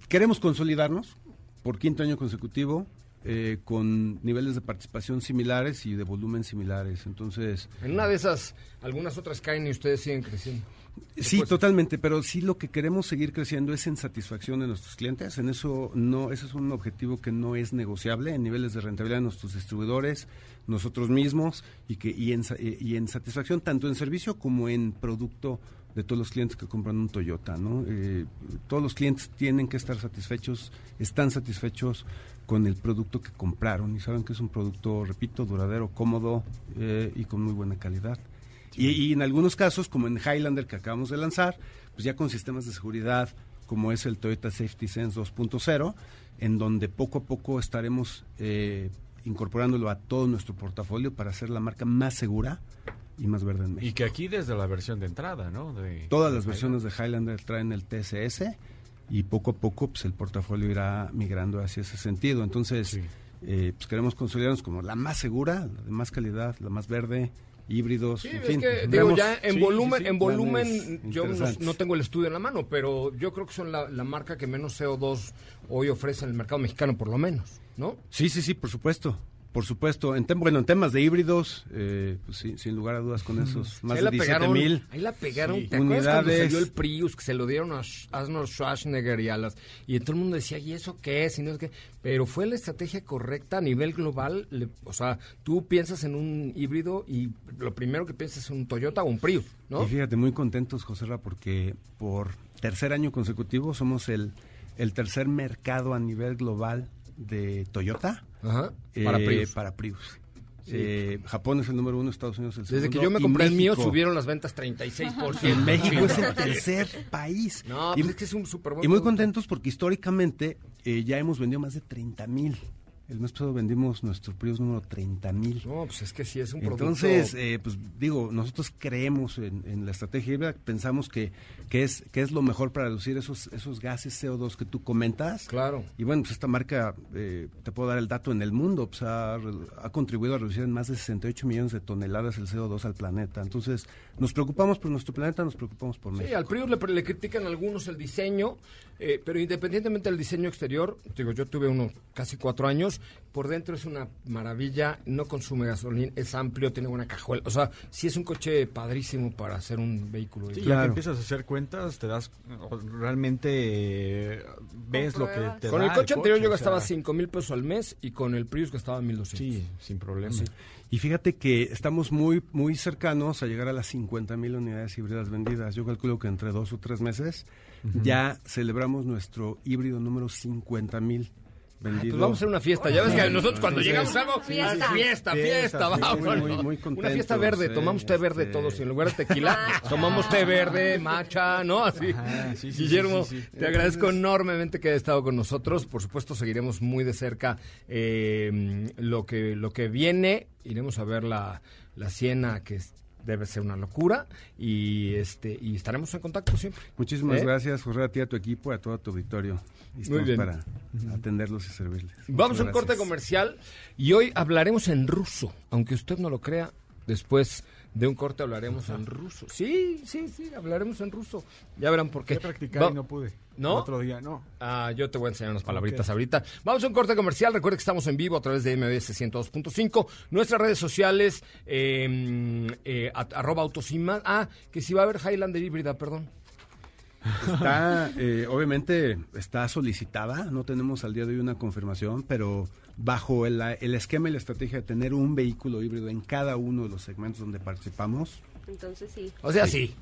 [SPEAKER 7] queremos consolidarnos por quinto año consecutivo eh, con niveles de participación similares y de volumen similares. Entonces,
[SPEAKER 1] En una de esas, algunas otras caen y ustedes siguen creciendo.
[SPEAKER 7] Sí, totalmente, pero sí lo que queremos seguir creciendo es en satisfacción de nuestros clientes. En eso no, ese es un objetivo que no es negociable en niveles de rentabilidad de nuestros distribuidores, nosotros mismos y que y en, y y en satisfacción tanto en servicio como en producto de todos los clientes que compran un Toyota, ¿no? Eh, todos los clientes tienen que estar satisfechos, están satisfechos con el producto que compraron y saben que es un producto, repito, duradero, cómodo eh, y con muy buena calidad. Y, y en algunos casos, como en Highlander que acabamos de lanzar, pues ya con sistemas de seguridad como es el Toyota Safety Sense 2.0, en donde poco a poco estaremos eh, incorporándolo a todo nuestro portafolio para hacer la marca más segura y más verde en México.
[SPEAKER 6] Y que aquí desde la versión de entrada, ¿no? De-
[SPEAKER 7] Todas
[SPEAKER 6] de
[SPEAKER 7] las versiones de Highlander traen el TSS y poco a poco pues el portafolio irá migrando hacia ese sentido. Entonces,
[SPEAKER 6] Sí.
[SPEAKER 7] eh, pues queremos consolidarnos como la más segura, la de más calidad, la más verde, híbridos,
[SPEAKER 1] Sí,
[SPEAKER 7] en
[SPEAKER 1] es
[SPEAKER 7] fin.
[SPEAKER 1] que, digo,
[SPEAKER 7] Vemos-
[SPEAKER 1] ya en
[SPEAKER 6] sí,
[SPEAKER 1] volumen,
[SPEAKER 6] sí, sí,
[SPEAKER 1] en volumen yo no tengo el estudio en la mano, pero yo creo que son la, la marca que menos CO2 hoy ofrece en el mercado mexicano, por lo menos, ¿no?
[SPEAKER 7] Sí, sí, sí, por supuesto. Por supuesto. En tem- bueno, en temas de híbridos, eh, pues sí, sin lugar a dudas con esos más
[SPEAKER 1] ahí
[SPEAKER 7] de
[SPEAKER 1] la
[SPEAKER 7] 17
[SPEAKER 1] pegaron,
[SPEAKER 7] mil.
[SPEAKER 1] ahí la pegaron.
[SPEAKER 7] Sí.
[SPEAKER 1] ¿Te acuerdas cuando salió el Prius que se lo dieron a Arnold Schwarzenegger y a las y todo el mundo decía y eso qué es y no es qué, pero fue la estrategia correcta a nivel global. le- o sea, tú piensas en un híbrido y lo primero que piensas es un Toyota o un Prius, ¿no?
[SPEAKER 7] Y fíjate, muy contentos, José Ra, porque por tercer año consecutivo somos el, el tercer mercado a nivel global de Toyota
[SPEAKER 1] Ajá.
[SPEAKER 7] eh,
[SPEAKER 1] Para Prius.
[SPEAKER 7] para Prius. Eh, Japón es el número uno, Estados Unidos el
[SPEAKER 1] Desde
[SPEAKER 7] segundo.
[SPEAKER 1] que yo me
[SPEAKER 7] y
[SPEAKER 1] compré el mío subieron las ventas 36%.
[SPEAKER 7] En México es el tercer país.
[SPEAKER 1] No,
[SPEAKER 7] y,
[SPEAKER 1] pues es que es un súper buen
[SPEAKER 7] y muy
[SPEAKER 1] producto.
[SPEAKER 7] contentos porque históricamente eh, ya hemos vendido más de 30 mil. El mes pasado vendimos nuestro Prius número 30 mil.
[SPEAKER 1] No, pues es que sí es un producto.
[SPEAKER 7] Entonces, eh, pues digo, nosotros creemos en, en la estrategia híbrida, pensamos que, que, es, que es lo mejor para reducir esos, esos gases CO2 que tú comentas.
[SPEAKER 1] Claro.
[SPEAKER 7] Y bueno, pues esta marca, eh, te puedo dar el dato, en el mundo pues ha, ha contribuido a reducir en más de 68 millones de toneladas el CO2 al planeta. Entonces, nos preocupamos por nuestro planeta, nos preocupamos por
[SPEAKER 1] Sí,
[SPEAKER 7] México.
[SPEAKER 1] al Prius le, le critican algunos el diseño, eh, pero independientemente del diseño exterior, digo, yo tuve uno casi cuatro años, por dentro es una maravilla, no consume gasolina, es amplio, tiene buena cajuela, o sea, sí es un coche padrísimo para hacer un vehículo.
[SPEAKER 6] Sí, ya que empiezas a hacer cuentas, te das, o realmente eh, ves lo que te
[SPEAKER 1] Con
[SPEAKER 6] da
[SPEAKER 1] el coche anterior yo
[SPEAKER 6] o
[SPEAKER 1] gastaba
[SPEAKER 6] sea,
[SPEAKER 1] 5 mil pesos al mes y con el Prius gastaba 1200.
[SPEAKER 6] Sí, sin problema.
[SPEAKER 7] Y fíjate que estamos muy muy cercanos a llegar a las 50 mil unidades híbridas vendidas. Yo calculo que entre dos o tres meses ya celebramos nuestro híbrido número 50 mil vendido.
[SPEAKER 1] Pues vamos a hacer una fiesta. Ya ves que nosotros cuando llegamos algo,
[SPEAKER 4] Fiesta.
[SPEAKER 1] fiesta, fiesta,
[SPEAKER 6] Fiesta,
[SPEAKER 1] fiesta,
[SPEAKER 6] sí,
[SPEAKER 1] vamos.
[SPEAKER 7] muy, muy, muy
[SPEAKER 1] una
[SPEAKER 7] contentos,
[SPEAKER 1] fiesta verde,
[SPEAKER 7] eh,
[SPEAKER 1] tomamos té verde
[SPEAKER 7] este-
[SPEAKER 1] todos y en lugar de tequila, tomamos té verde, macha, ¿no? Así.
[SPEAKER 6] Ajá, sí, sí,
[SPEAKER 1] Guillermo,
[SPEAKER 6] sí, sí, sí.
[SPEAKER 1] te agradezco enormemente que hayas estado con nosotros. Por supuesto, seguiremos muy de cerca eh, lo, que, lo que viene. Iremos a ver la, la Siena que es debe ser una locura y este y estaremos en contacto siempre.
[SPEAKER 7] Muchísimas
[SPEAKER 1] ¿Eh?
[SPEAKER 7] gracias, José, a ti, a tu equipo, a todo tu auditorio. Y
[SPEAKER 1] Muy bien.
[SPEAKER 7] para atenderlos y servirles.
[SPEAKER 1] Vamos a un corte comercial y hoy hablaremos en ruso, aunque usted no lo crea. Después de un corte hablaremos en ruso. Sí, sí, sí, hablaremos en ruso. Ya verán por qué.
[SPEAKER 6] Qué practicar
[SPEAKER 1] Va-
[SPEAKER 6] y no pude.
[SPEAKER 1] ¿No?
[SPEAKER 6] El otro día, no.
[SPEAKER 1] Ah, yo te voy a enseñar unas palabritas ahorita. Vamos a un corte comercial. Recuerde que estamos en vivo a través de MBS 102.5. Nuestras redes sociales, eh, eh, a- arroba autos y más. Ah, que si va a haber Highlander híbrida, perdón.
[SPEAKER 7] Está, eh, obviamente, está solicitada. No tenemos al día de hoy una confirmación, pero bajo el, el esquema y la estrategia de tener un vehículo híbrido en cada uno de los segmentos donde participamos,
[SPEAKER 4] Entonces sí.
[SPEAKER 1] O sea, sí.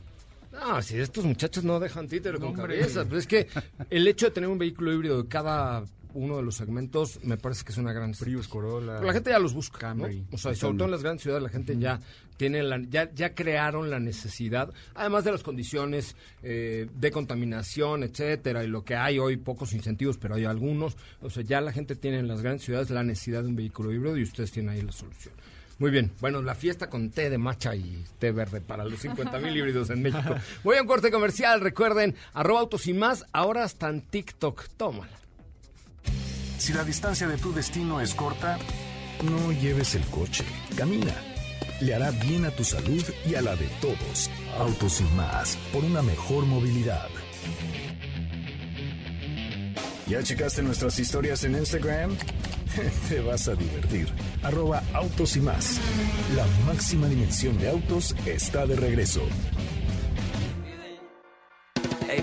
[SPEAKER 1] No, si estos muchachos no dejan títere con
[SPEAKER 6] hombre.
[SPEAKER 1] cabeza. Pues es que el hecho de tener un vehículo híbrido de cada uno de los segmentos me parece que es una gran
[SPEAKER 6] Prius, Corolla.
[SPEAKER 1] Pero la gente ya los busca, ¿no? O sea, sobre todo en las grandes ciudades la gente ya tiene la, ya, ya crearon la necesidad, además de las condiciones eh, de contaminación, etcétera, y lo que hay hoy, pocos incentivos, pero hay algunos. O sea, ya la gente tiene en las grandes ciudades la necesidad de un vehículo híbrido y ustedes tienen ahí la solución. Muy bien, bueno, la fiesta con té de matcha y té verde para los 50 mil híbridos en México. Voy a un corte comercial, recuerden, arroba autos y más, ahora hasta en TikTok, tómala.
[SPEAKER 2] Si la distancia de tu destino es corta, no lleves el coche, camina. Le hará bien a tu salud y a la de todos. Autos y más, por una mejor movilidad. ¿Ya checaste nuestras historias en Instagram? Te vas a divertir. Arroba autos y más. La máxima dimensión de autos está de regreso.
[SPEAKER 8] Hey,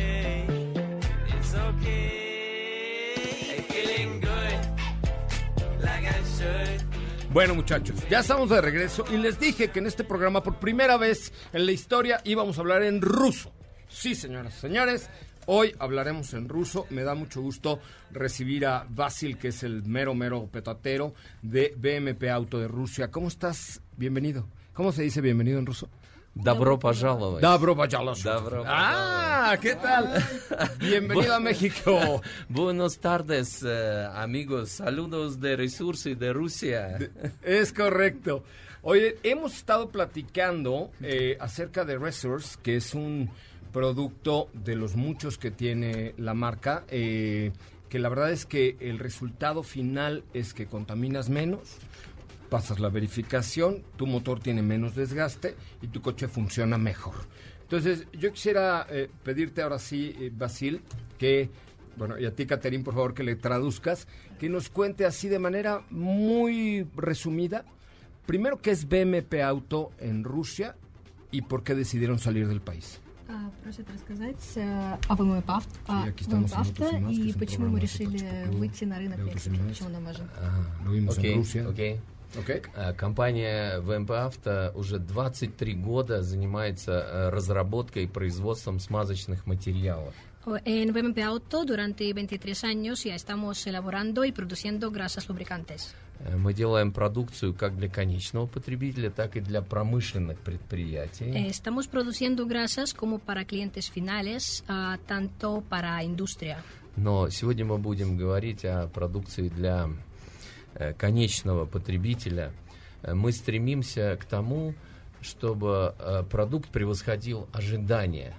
[SPEAKER 1] Bueno, muchachos, ya estamos de regreso y les dije que en este programa por primera vez en la historia íbamos a hablar en ruso. Sí, señoras y señores, hoy hablaremos en ruso. Me da mucho gusto recibir a Vasil, que es el mero, mero petatero de BMP Auto de Rusia. ¿Cómo estás? Bienvenido. ¿Cómo se dice bienvenido en ruso?
[SPEAKER 9] Добро пожаловать.
[SPEAKER 1] Dabro Bayalos.
[SPEAKER 9] Добро
[SPEAKER 1] Ah, ¿qué tal? Bienvenido a México.
[SPEAKER 9] Buenos tardes, eh, amigos. Saludos de Resursi de Rusia.
[SPEAKER 1] Es correcto. Oye, hemos estado platicando eh, acerca de Resource, que es un producto de los muchos que tiene la marca, eh, que la verdad es que el resultado final es que contaminas menos, pasas la verificación, tu motor tiene menos desgaste y tu coche funciona mejor. Entonces, yo quisiera eh, pedirte ahora sí, eh, Basil, que, bueno, y a ti, Caterín, por favor, que le traduzcas, que nos cuente así de manera muy resumida, primero, qué es BMP Auto en Rusia y por qué decidieron salir del país.
[SPEAKER 10] А, Просят рассказать э, о ВМП авто, о
[SPEAKER 1] aquí estamos
[SPEAKER 10] ВМП
[SPEAKER 1] en
[SPEAKER 10] авто
[SPEAKER 1] Autos y Más, que
[SPEAKER 10] и
[SPEAKER 1] es un
[SPEAKER 10] почему мы
[SPEAKER 1] programa
[SPEAKER 10] решили
[SPEAKER 1] súper
[SPEAKER 10] выйти на рынок
[SPEAKER 1] de
[SPEAKER 10] перед
[SPEAKER 1] Autos y Más.
[SPEAKER 10] запрещенным ожидом.
[SPEAKER 1] Ah, lo vimos
[SPEAKER 9] Окей,
[SPEAKER 1] en Rusia.
[SPEAKER 9] окей.
[SPEAKER 1] Ok.
[SPEAKER 9] Э, Компания ВМП Авто уже 23 года занимается э, разработкой и производством смазочных материалов.
[SPEAKER 10] En VMP Auto durante 23 años ya estamos elaborando y produciendo grasas lubricantes.
[SPEAKER 9] Э, Мы делаем продукцию как для конечного потребителя, так и для промышленных предприятий.
[SPEAKER 10] Estamos produciendo grasas como para clientes finales, ah, tanto para industria.
[SPEAKER 9] Но сегодня мы будем говорить о продукции для конечного потребителя. Э, Мы стремимся к тому, чтобы э, продукт превосходил ожидания.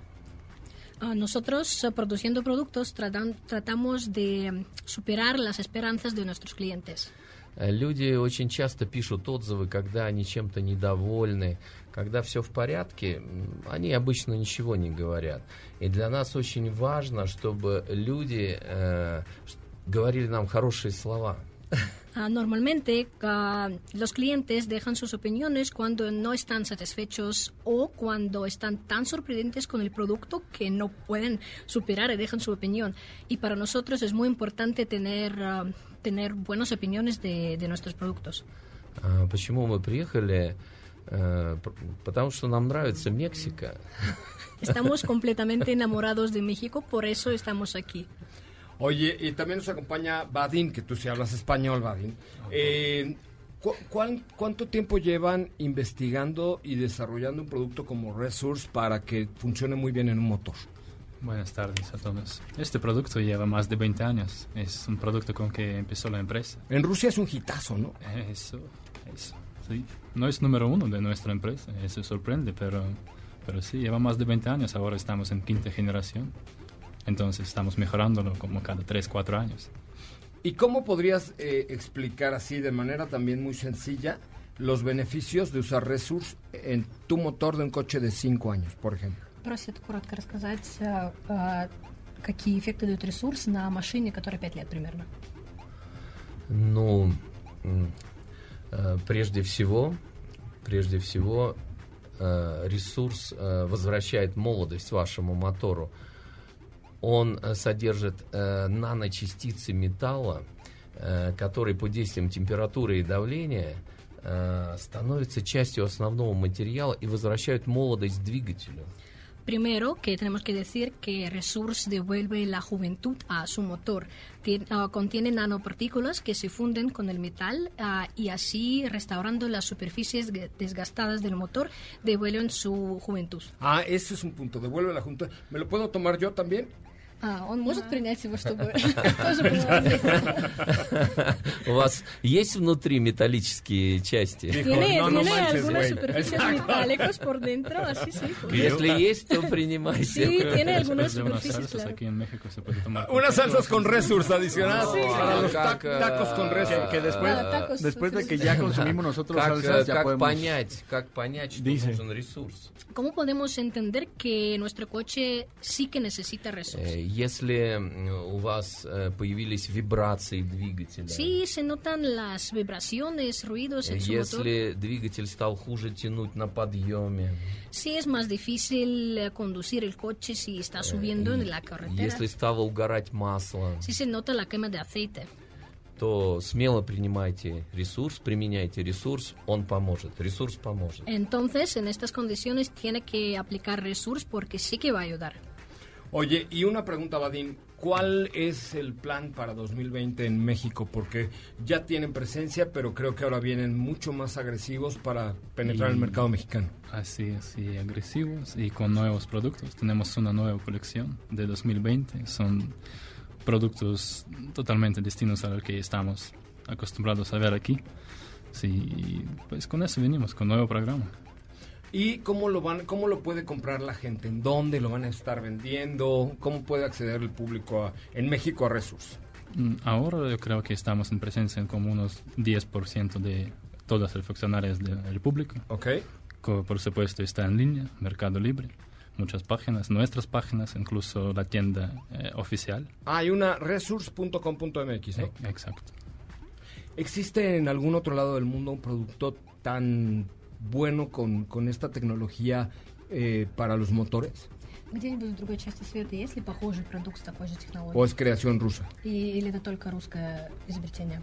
[SPEAKER 10] Ah, Nosotros, produciendo productos, tratan- tratamos de superar las esperanzas de nuestros clientes.
[SPEAKER 9] Э, Люди очень часто пишут отзывы, когда они чем-то недовольны. Когда все в порядке, они обычно ничего не говорят. И для нас очень важно, чтобы люди э, говорили нам хорошие слова.
[SPEAKER 10] Ah, normalmente ah, los clientes dejan sus opiniones cuando no están satisfechos o cuando están tan sorprendentes con el producto que no pueden superar y dejan su opinión. Y para nosotros es muy importante tener, ah, tener buenas opiniones de, de nuestros productos.
[SPEAKER 9] А, Почему мы приехали? Э, п- Потому что нам нравится Мексика.
[SPEAKER 10] Estamos completamente enamorados de México, por eso estamos aquí.
[SPEAKER 1] Oye, y también nos acompaña Badin, que tú sí hablas español, Badin. Eh, ¿cu- cuán- ¿Cuánto tiempo llevan investigando y desarrollando un producto como Resource para que funcione muy bien en un motor?
[SPEAKER 11] Buenas tardes a todos. Este producto lleva más de 20 años. Es un producto con que empezó la empresa.
[SPEAKER 1] En Rusia es un hitazo, ¿no?
[SPEAKER 11] Eso, eso, sí. No es número uno de nuestra empresa, eso sorprende, pero, pero sí, lleva más de 20 años. Ahora estamos en quinta generación. Entonces estamos mejorándolo como cada 3, 4 años.
[SPEAKER 1] ¿Y cómo podrías eh, explicar así, de manera también muy sencilla, los beneficios de usar Resource en tu motor de un coche de 5 años, por ejemplo?
[SPEAKER 10] Просит коротко рассказать, э, э, какие эффекты дает ресурс на машине, которая 5 лет примерно.
[SPEAKER 9] Ну, м, э, прежде всего, прежде всего, э, ресурс э, возвращает молодость вашему мотору. Он э, содержит э, наночастицы металла, э, которые под действием температуры и давления э, становятся частью основного материала и возвращают молодость двигателю.
[SPEAKER 10] Primero, que tenemos que decir que Resource devuelve la juventud a su motor. Tien- ah, contiene nanopartículas que se funden con el metal ah, y así, restaurando las superficies desgastadas del motor, devuelven su juventud.
[SPEAKER 1] Ah, ese es un punto, devuelve la junta. ¿Me lo puedo tomar yo también?
[SPEAKER 10] А, он может принять его, чтобы тоже было
[SPEAKER 9] У вас есть внутри металлические части? Если есть, то принимайте.
[SPEAKER 10] Una
[SPEAKER 11] salsas
[SPEAKER 1] con resurs adicionadas para los tacos con resurs.
[SPEAKER 6] Que después, después de que ya consumimos nosotros salsas, ya podemos...
[SPEAKER 9] понять, как понять, что нужен ресурс?
[SPEAKER 10] ¿Cómo podemos entender que nuestro coche sí que necesita resurs?
[SPEAKER 9] Э, Если у вас э, появились вибрации двигателя,
[SPEAKER 10] Sí, se notan las vibraciones, ruidos en su motor.
[SPEAKER 9] если двигатель стал хуже тянуть на подъеме,
[SPEAKER 10] Sí, es más difícil eh, conducir el coche si está subiendo en la carretera.
[SPEAKER 9] если стало угорать масло,
[SPEAKER 10] Sí se nota la quema de aceite.
[SPEAKER 9] то смело принимайте ресурс, применяйте ресурс, он поможет. Ресурс поможет.
[SPEAKER 10] Entonces, en estas condiciones tiene que aplicar Resource porque sí que va a ayudar.
[SPEAKER 1] Oye, y una pregunta, Vadim. ¿Cuál es el plan para 2020 en México? Porque ya tienen presencia, pero creo que ahora vienen mucho más agresivos para penetrar el mercado mexicano.
[SPEAKER 11] Así, así, agresivos y con nuevos productos. Tenemos una nueva colección de 2020. Son productos totalmente distintos a lo que estamos acostumbrados a ver aquí. Sí, pues con eso venimos, con nuevo programa.
[SPEAKER 1] ¿Y cómo lo van, cómo lo puede comprar la gente? ¿En dónde lo van a estar vendiendo? ¿Cómo puede acceder el público a- en México a Resource?
[SPEAKER 11] Mm, Ahora yo creo que estamos en presencia en como unos 10% de todas las funcionarias del público.
[SPEAKER 1] ¿Ok?
[SPEAKER 11] Por supuesto está en línea, Mercado Libre, muchas páginas, nuestras páginas, incluso la tienda eh, oficial.
[SPEAKER 1] Ah, hay una resource.com.mx, ¿no?
[SPEAKER 11] Eh, Exacto.
[SPEAKER 1] ¿Existe en algún otro lado del mundo un producto tan bueno con, con esta tecnología eh, para los motores?
[SPEAKER 10] Где-нибудь в другой части света есть ли похожий продукт с такой же
[SPEAKER 1] ¿O
[SPEAKER 10] технологией?
[SPEAKER 1] es creación rusa?
[SPEAKER 10] И- или это только русское изобретение?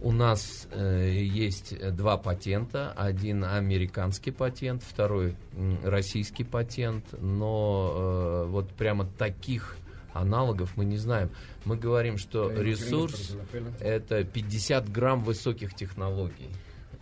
[SPEAKER 9] У нас э, есть э, два патента. Один американский патент, второй м, российский патент. Но э, вот прямо таких аналогов мы не знаем. Мы говорим, что
[SPEAKER 1] gringos,
[SPEAKER 9] ресурс это 50 грамм высоких технологий.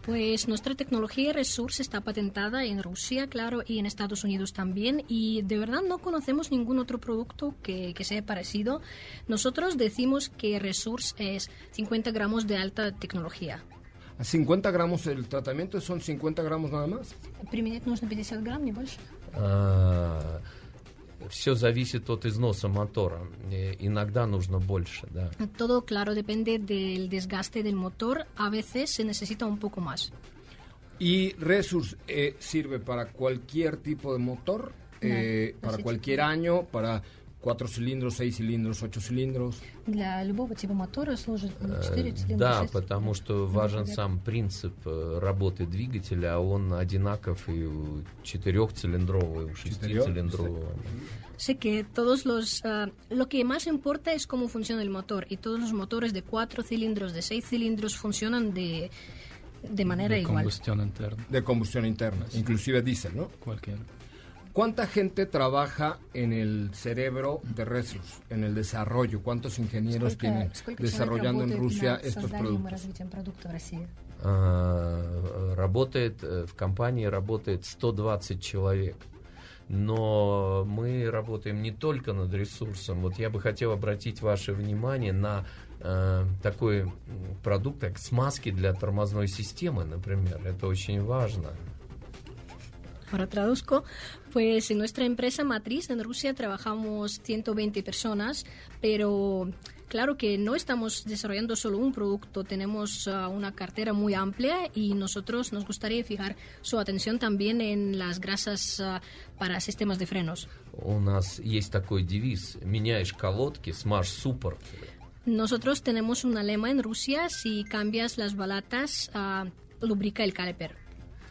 [SPEAKER 10] Pues nuestra tecnología Resource está patentada en Rusia, claro, y en Estados Unidos también, y de verdad no conocemos ningún otro producto que, que sea parecido. Nosotros decimos que Resource es 50 gramos de alta tecnología.
[SPEAKER 1] ¿A 50 gramos el tratamiento son 50 gramos nada más?
[SPEAKER 10] Применять нужно 50 грамм, не больше.
[SPEAKER 9] все зависит от износа мотора. Э, иногда нужно больше, да.
[SPEAKER 10] Todo, claro, depende del desgaste del motor. A veces se necesita un poco más.
[SPEAKER 1] ¿Y Resource eh, sirve para cualquier tipo de motor? Eh,
[SPEAKER 10] No,
[SPEAKER 1] ¿Para
[SPEAKER 10] sí,
[SPEAKER 1] cualquier
[SPEAKER 10] sí.
[SPEAKER 1] año? ¿Para cuatro cilindros, seis cilindros, ocho cilindros.
[SPEAKER 10] Для любого типа мотора служит
[SPEAKER 9] Э,
[SPEAKER 10] 4 цилиндра,
[SPEAKER 9] Да,
[SPEAKER 10] 6
[SPEAKER 9] потому что важен сам принцип э, работы двигателя, а он одинаков и у четырехцилиндрового, и у шестицилиндрового.
[SPEAKER 10] Sé que todos los... ah, lo que más importa es cómo funciona el motor y todos los motores de 4 cilindros, de 6 cilindros funcionan de, de manera
[SPEAKER 11] de
[SPEAKER 10] igual.
[SPEAKER 11] combustión interna.
[SPEAKER 1] De combustión interna, inclusive diésel, ¿no?
[SPEAKER 11] Cualquiera.
[SPEAKER 1] ¿Cuánta gente trabaja en el cerebro de Resus, en el desarrollo? ¿Cuántos ingenieros tienen desarrollando en Rusia estos productos?
[SPEAKER 9] А, Работает, э, в компании работает 120 человек. Но мы работаем не только над ресурсом. Вот я бы хотел обратить ваше внимание на э, такой продукт, как смазки для тормозной системы, например. Это очень важно.
[SPEAKER 10] Ahora traduzco, pues en nuestra empresa matriz en Rusia trabajamos 120 personas, pero claro que no estamos desarrollando solo un producto, tenemos ah, una cartera muy amplia y nosotros nos gustaría fijar su atención también en las grasas ah, para sistemas de frenos.
[SPEAKER 9] У нас есть такой девиз «Меняешь колодки, смажь суппорт».
[SPEAKER 10] Nosotros tenemos una lema en Rusia, si cambias las balatas, ah, lubrica el caliper.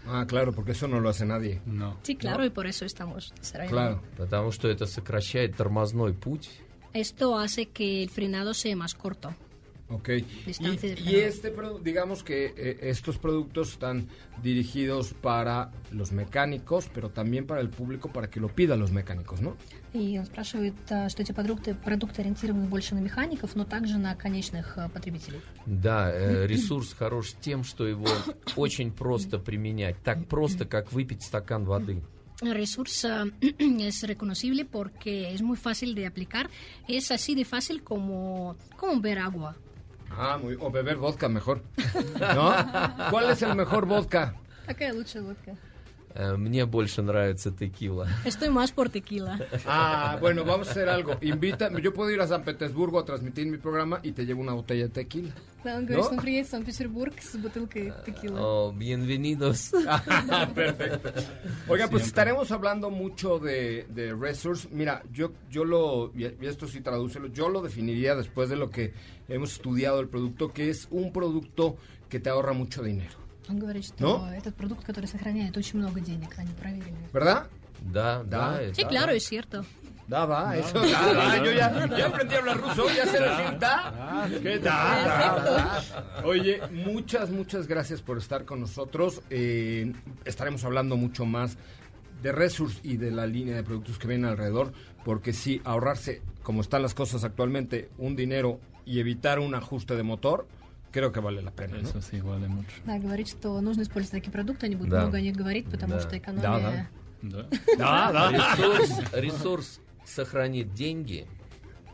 [SPEAKER 1] Ah, claro, porque eso no lo hace nadie.
[SPEAKER 11] No.
[SPEAKER 10] Sí, claro, y por eso estamos desarrollando.
[SPEAKER 1] Claro.
[SPEAKER 9] Потому что это сокращает тормозной путь.
[SPEAKER 10] Esto hace que el frenado sea más corto.
[SPEAKER 1] Ok.
[SPEAKER 10] Distancia
[SPEAKER 1] Y,
[SPEAKER 10] de
[SPEAKER 1] y
[SPEAKER 10] frenado.
[SPEAKER 1] este, produ- digamos que eh, estos productos están dirigidos para los mecánicos, pero también para el público, para que lo pidan los mecánicos, ¿no?
[SPEAKER 10] И он спрашивает, а, что эти продукты, продукты ориентированы больше на механиков, но также на конечных а, потребителей.
[SPEAKER 9] Да, э, ресурс хорош тем, что его очень просто применять. Так просто, как выпить стакан воды.
[SPEAKER 10] El Resource ah, es reconocible porque es muy fácil de aplicar. Es así de fácil como, como ver agua.
[SPEAKER 1] Ah, muy, o beber vodka mejor. ¿Cuál es el mejor vodka?
[SPEAKER 10] Acá lucha vodka.
[SPEAKER 9] Э, Мне больше нравится текила.
[SPEAKER 10] Estoy más por tequila.
[SPEAKER 1] Ah, bueno, vamos a hacer algo. Invita, yo puedo ir a San Petersburgo a transmitir mi programa y te llevo una botella de tequila.
[SPEAKER 10] Да, он
[SPEAKER 1] говорит, что он
[SPEAKER 10] приедет в Санкт-Петербург с бутылкой текила.
[SPEAKER 9] О, bienvenidos.
[SPEAKER 1] Perfecto. Oiga, pues estaremos hablando mucho de, de Resource. Mira, yo, yo lo, y y esto sí tradúcelo, yo lo definiría después de lo que hemos estudiado el producto, que es un producto que te ahorra mucho dinero.
[SPEAKER 10] Он говорит, что
[SPEAKER 1] Ну?
[SPEAKER 10] этот продукт, который сохраняет очень много денег, они проверили.
[SPEAKER 1] ¿Verdad?
[SPEAKER 9] Да, да.
[SPEAKER 1] Да.
[SPEAKER 10] Sí, claro, es cierto.
[SPEAKER 1] Da, da, eso, da, da. Yo ya, ya aprendí a hablar ruso, ya sé decir da. ¿Qué da, da, da. Oye, muchas, muchas gracias por estar con nosotros. Eh, estaremos hablando mucho más de Resource y de la línea de productos que vienen alrededor, porque sí, ahorrarse, como están las cosas actualmente, un dinero y evitar un ajuste de motor, creo que vale la pena. ¿no?
[SPEAKER 11] Eso sí vale mucho.
[SPEAKER 10] Да, говорит, что нужно использовать такие продукты, они будут
[SPEAKER 9] Да.
[SPEAKER 10] много о них говорить, потому
[SPEAKER 9] Да.
[SPEAKER 10] что
[SPEAKER 1] Да,
[SPEAKER 10] экономия...
[SPEAKER 11] Да.
[SPEAKER 1] Да, да.
[SPEAKER 9] Ресурс, ресурс сохранит деньги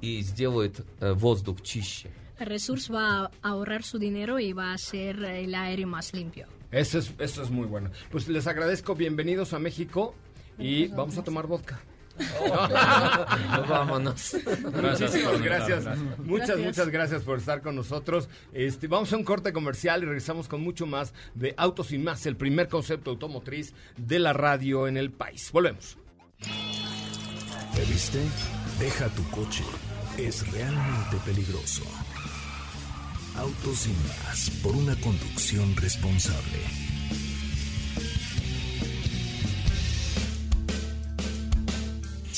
[SPEAKER 9] и сделает э, воздух чище.
[SPEAKER 10] Resource va a ahorrar su dinero y va a hacer el aire más limpio.
[SPEAKER 1] Eso es, eso es muy bueno. Pues les agradezco, bienvenidos a México y vamos a tomar vodka.
[SPEAKER 9] Vámonos.
[SPEAKER 1] Muchísimas gracias. Muchas,
[SPEAKER 10] Gracias.
[SPEAKER 1] muchas gracias por estar con nosotros. Este, vamos a un corte comercial y regresamos con mucho más de Autos y Más, el primer concepto automotriz de la radio en el país. Volvemos.
[SPEAKER 2] ¿Te viste? Deja tu coche. Es realmente peligroso. Autos y más por una conducción responsable.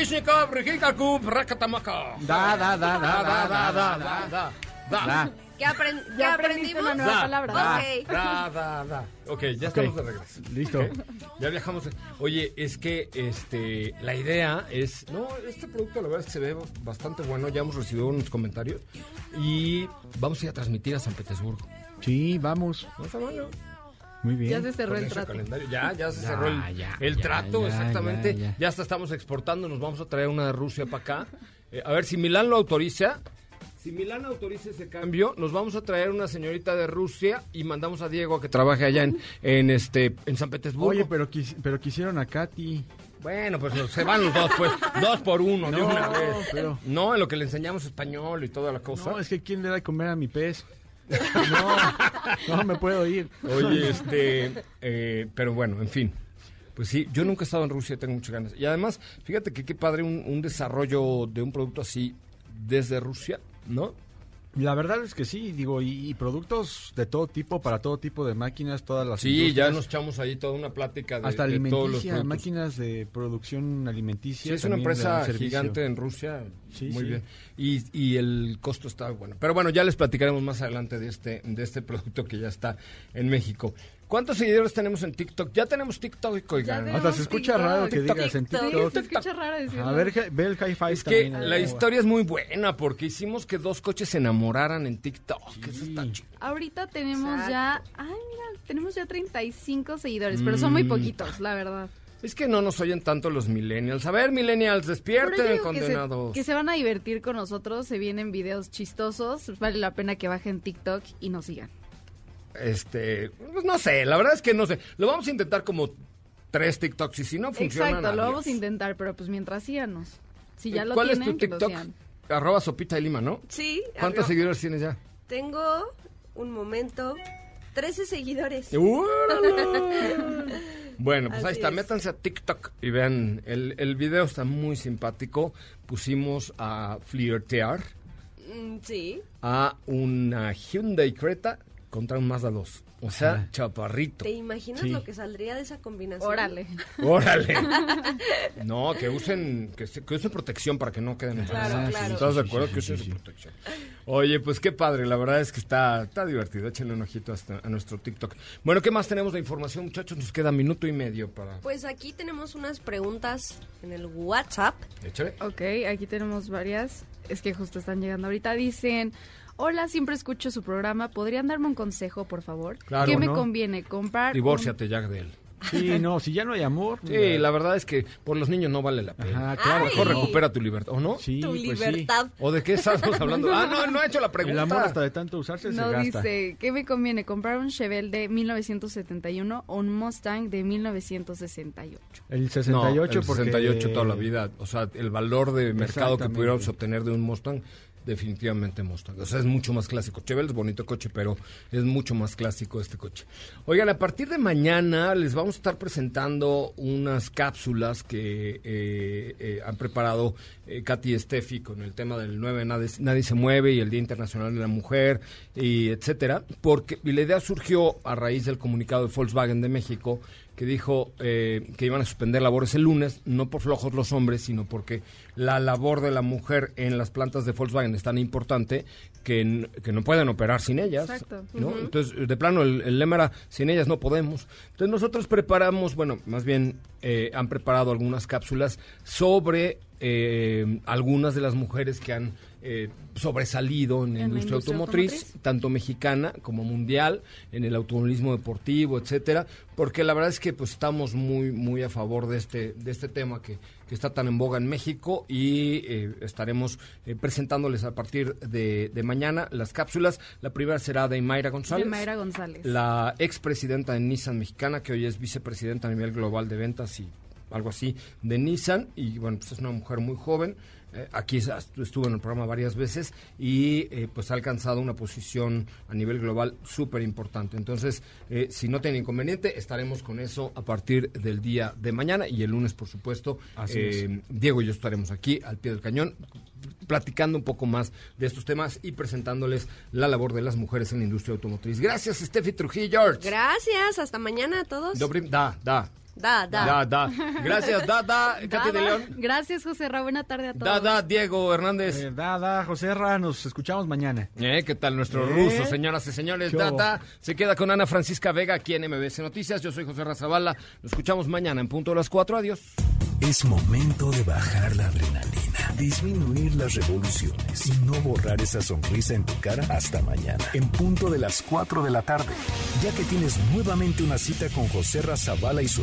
[SPEAKER 1] Parishnikov, Rikikakub, Rakatamaka.
[SPEAKER 6] Da, da, da, da,
[SPEAKER 1] Da, da,
[SPEAKER 6] da,
[SPEAKER 1] da,
[SPEAKER 6] da,
[SPEAKER 1] da.
[SPEAKER 4] ¿Qué, apren- qué aprendimos?
[SPEAKER 5] una nueva
[SPEAKER 1] Da,
[SPEAKER 5] palabra.
[SPEAKER 1] da,
[SPEAKER 4] Ok.
[SPEAKER 1] da, da, da. Ok, ya estamos de regreso.
[SPEAKER 6] Listo.
[SPEAKER 1] Ok, Ya viajamos. Oye, es que este la idea es. No, este producto la verdad es que se ve bastante bueno. Ya hemos recibido unos comentarios. Y vamos a ir a transmitir a San Petersburgo.
[SPEAKER 6] Sí, vamos.
[SPEAKER 1] Vamos a verlo.
[SPEAKER 6] Muy bien.
[SPEAKER 5] Ya se cerró el trato.
[SPEAKER 1] calendario. Ya, ya se
[SPEAKER 6] Ya,
[SPEAKER 1] cerró el,
[SPEAKER 6] ya,
[SPEAKER 1] el
[SPEAKER 6] ya,
[SPEAKER 1] trato,
[SPEAKER 6] ya,
[SPEAKER 1] exactamente.
[SPEAKER 6] ya,
[SPEAKER 1] Ya,
[SPEAKER 6] ya.
[SPEAKER 1] hasta estamos exportando, nos vamos a traer una de Rusia para acá. Eh, a ver, si Milán lo autoriza, si Milán autoriza ese cambio, nos vamos a traer una señorita de Rusia y mandamos a Diego a que trabaje allá en, en este en San Petersburgo.
[SPEAKER 6] Oye, pero, quis- pero quisieron a Katy.
[SPEAKER 1] Bueno, pues se van los dos, pues, dos por uno, de
[SPEAKER 6] No,
[SPEAKER 1] una vez.
[SPEAKER 6] pero-
[SPEAKER 1] No, en lo que le enseñamos español y toda la cosa.
[SPEAKER 6] No, es que ¿quién le da de comer a mi pez? No, no me puedo ir.
[SPEAKER 1] Oye, este, eh, pero bueno, en fin. Pues sí, yo nunca he estado en Rusia, tengo muchas ganas. Y además, fíjate que qué padre un, un desarrollo de un producto así desde Rusia, ¿no?
[SPEAKER 6] La verdad es que sí, digo, y, y productos de todo tipo, para todo tipo de máquinas, todas las
[SPEAKER 1] Sí, ya nos echamos ahí toda una plática de,
[SPEAKER 6] hasta
[SPEAKER 1] de todos los
[SPEAKER 6] alimenticia,
[SPEAKER 1] productos.
[SPEAKER 6] máquinas de producción alimenticia.
[SPEAKER 1] Sí, es una empresa gigante en Rusia.
[SPEAKER 6] Sí,
[SPEAKER 1] muy
[SPEAKER 6] sí.
[SPEAKER 1] bien. Y, y el costo está bueno. Pero bueno, ya les platicaremos más adelante de este, de este producto que ya está en México. ¿Cuántos seguidores tenemos en TikTok? Ya tenemos TikTok, oigan.
[SPEAKER 6] Hasta se escucha
[SPEAKER 5] TikTok.
[SPEAKER 6] raro que
[SPEAKER 1] TikTok.
[SPEAKER 6] digas en
[SPEAKER 4] TikTok.
[SPEAKER 6] TikTok.
[SPEAKER 5] Se escucha raro decirlo.
[SPEAKER 6] A ver, ve el hi-fi
[SPEAKER 1] Es que
[SPEAKER 6] también.
[SPEAKER 1] la historia es muy buena porque hicimos que dos coches se enamoraran en TikTok. Eso está chido.
[SPEAKER 5] Ahorita tenemos
[SPEAKER 4] Exacto.
[SPEAKER 5] ya, ay mira, tenemos ya 35 seguidores, pero son muy
[SPEAKER 1] Mm.
[SPEAKER 5] poquitos, la verdad.
[SPEAKER 1] Es que no nos oyen tanto los millennials. A ver, millennials, despierten,
[SPEAKER 5] digo que se,
[SPEAKER 1] condenados.
[SPEAKER 5] que se van a divertir con nosotros, se vienen videos chistosos, vale la pena que bajen TikTok y nos sigan.
[SPEAKER 1] Este, pues no sé, la verdad es que no sé. Lo vamos a intentar como tres TikToks y si no funciona.
[SPEAKER 5] Exacto, lo vamos a intentar, pero pues mientras síganos. Si ya lo
[SPEAKER 1] ¿Cuál
[SPEAKER 5] tienen,
[SPEAKER 1] es tu TikTok? Arroba Sopita de Lima, ¿no?
[SPEAKER 4] Sí.
[SPEAKER 1] ¿Cuántos seguidores tienes ya?
[SPEAKER 4] Tengo un momento. 13 seguidores.
[SPEAKER 1] Bueno, pues ahí está.
[SPEAKER 4] es.
[SPEAKER 1] Métanse a TikTok y vean. El, el video está muy simpático. Pusimos a flirtear
[SPEAKER 4] Mm, sí.
[SPEAKER 1] a una Hyundai Creta contra un Mazda 2. O sea,
[SPEAKER 6] Ajá.
[SPEAKER 1] chaparrito.
[SPEAKER 4] ¿Te imaginas
[SPEAKER 6] Sí.
[SPEAKER 4] lo que saldría de esa combinación?
[SPEAKER 5] Órale.
[SPEAKER 1] ¡Órale! No, que usen, que, se- que usen protección para que no queden
[SPEAKER 4] Claro.
[SPEAKER 1] ¿Estás de acuerdo?
[SPEAKER 6] sí,
[SPEAKER 1] que usen
[SPEAKER 6] sí,
[SPEAKER 1] su
[SPEAKER 6] sí.
[SPEAKER 1] protección. Oye, pues qué padre, la verdad es que está, está divertido. Échenle un ojito hasta a nuestro TikTok. Bueno, ¿qué más tenemos de información, muchachos? Nos queda minuto y medio para...
[SPEAKER 4] Pues aquí tenemos unas preguntas en el WhatsApp.
[SPEAKER 1] Échale.
[SPEAKER 5] Ok, aquí tenemos varias. Es que justo están llegando ahorita. Dicen, hola, siempre escucho su programa. ¿Podrían darme un consejo, por favor?
[SPEAKER 1] Claro,
[SPEAKER 5] ¿Qué me
[SPEAKER 6] ¿no?
[SPEAKER 5] conviene? ¿Comprar? un-
[SPEAKER 1] Divórciate ya de él.
[SPEAKER 6] Sí, no, si ya no hay amor.
[SPEAKER 1] Sí, la verdad es que por los niños no vale la pena.
[SPEAKER 6] Ajá, claro.
[SPEAKER 1] Mejor
[SPEAKER 6] no.
[SPEAKER 1] recupera tu libertad, ¿o no?
[SPEAKER 6] Sí,
[SPEAKER 4] tu
[SPEAKER 6] pues sí.
[SPEAKER 4] libertad.
[SPEAKER 1] ¿O de qué estamos hablando? Ah, no, no he hecho la
[SPEAKER 6] El
[SPEAKER 1] pregunta.
[SPEAKER 6] amor hasta de tanto usarse se
[SPEAKER 5] No
[SPEAKER 6] gasta.
[SPEAKER 5] dice, ¿qué me conviene? ¿Comprar un Chevelle de 1971 o un Mustang de 1968?
[SPEAKER 6] El
[SPEAKER 1] No,
[SPEAKER 6] 68
[SPEAKER 1] el
[SPEAKER 6] porque...
[SPEAKER 1] 68 toda la vida. O sea, el valor de mercado que pudiéramos obtener de un Mustang, definitivamente Mustang. O sea, es mucho más clásico. Chevelle es bonito coche, pero es mucho más clásico este coche. Oigan, a partir de mañana les vamos a estar presentando unas cápsulas que eh, eh, han preparado eh, Katy y Steffi con el tema del 9 nadie, nadie se mueve y el Día Internacional de la Mujer y etcétera. Porque y la idea surgió a raíz del comunicado de Volkswagen de México que dijo eh, que iban a suspender labores el lunes, no por flojos los hombres, sino porque la labor de la mujer en las plantas de Volkswagen es tan importante que, que no pueden operar sin ellas.
[SPEAKER 5] Exacto.
[SPEAKER 1] ¿no? Entonces, de plano, el, el lema era, sin ellas no podemos. Entonces, nosotros preparamos, bueno, más bien eh, han preparado algunas cápsulas sobre eh, algunas de las mujeres que han eh, sobresalido en la
[SPEAKER 5] En la
[SPEAKER 1] industria,
[SPEAKER 5] industria
[SPEAKER 1] automotriz,
[SPEAKER 5] automotriz.
[SPEAKER 1] tanto mexicana como mundial, en el automovilismo deportivo, etcétera, porque la verdad es que pues estamos muy muy a favor de este de este tema que, que está tan en boga en México y eh, estaremos eh, presentándoles a partir de, de mañana las cápsulas. La primera será de Mayra González.
[SPEAKER 5] De Mayra González.
[SPEAKER 1] La expresidenta de Nissan mexicana, que hoy es vicepresidenta a nivel global de ventas y algo así de Nissan. Y bueno, pues es una mujer muy joven. Eh, aquí es- estuvo en el programa varias veces y eh, pues ha alcanzado una posición a nivel global súper importante. Entonces, eh, si no tiene inconveniente, estaremos con eso a partir del día de mañana y el lunes, por supuesto.
[SPEAKER 6] Así
[SPEAKER 1] eh, Diego y yo estaremos aquí al pie del cañón platicando un poco más de estos temas y presentándoles la labor de las mujeres en la industria automotriz. Gracias, Steffi Trujillo. George.
[SPEAKER 4] Gracias. Hasta mañana a todos.
[SPEAKER 1] Da, da.
[SPEAKER 4] Da, da.
[SPEAKER 1] Da, da. Gracias, da, da. Katy de
[SPEAKER 5] Dada.
[SPEAKER 1] León.
[SPEAKER 5] Gracias, José Ra. Buena tarde a todos.
[SPEAKER 1] Da, da, Diego Hernández.
[SPEAKER 6] Eh, da, da, José Ra, nos escuchamos mañana.
[SPEAKER 1] Eh, ¿Qué tal nuestro
[SPEAKER 6] Eh.
[SPEAKER 1] ruso, señoras y señores?
[SPEAKER 6] ¿Qué hubo?
[SPEAKER 1] Data se queda con Ana Francisca Vega aquí en MBC Noticias. Yo soy José Razabala. Nos escuchamos mañana en punto de las 4. Adiós.
[SPEAKER 2] Es momento de bajar la adrenalina, disminuir las revoluciones y no borrar esa sonrisa en tu cara hasta mañana, en punto de las 4 de la tarde, ya que tienes nuevamente una cita con José Razabala y su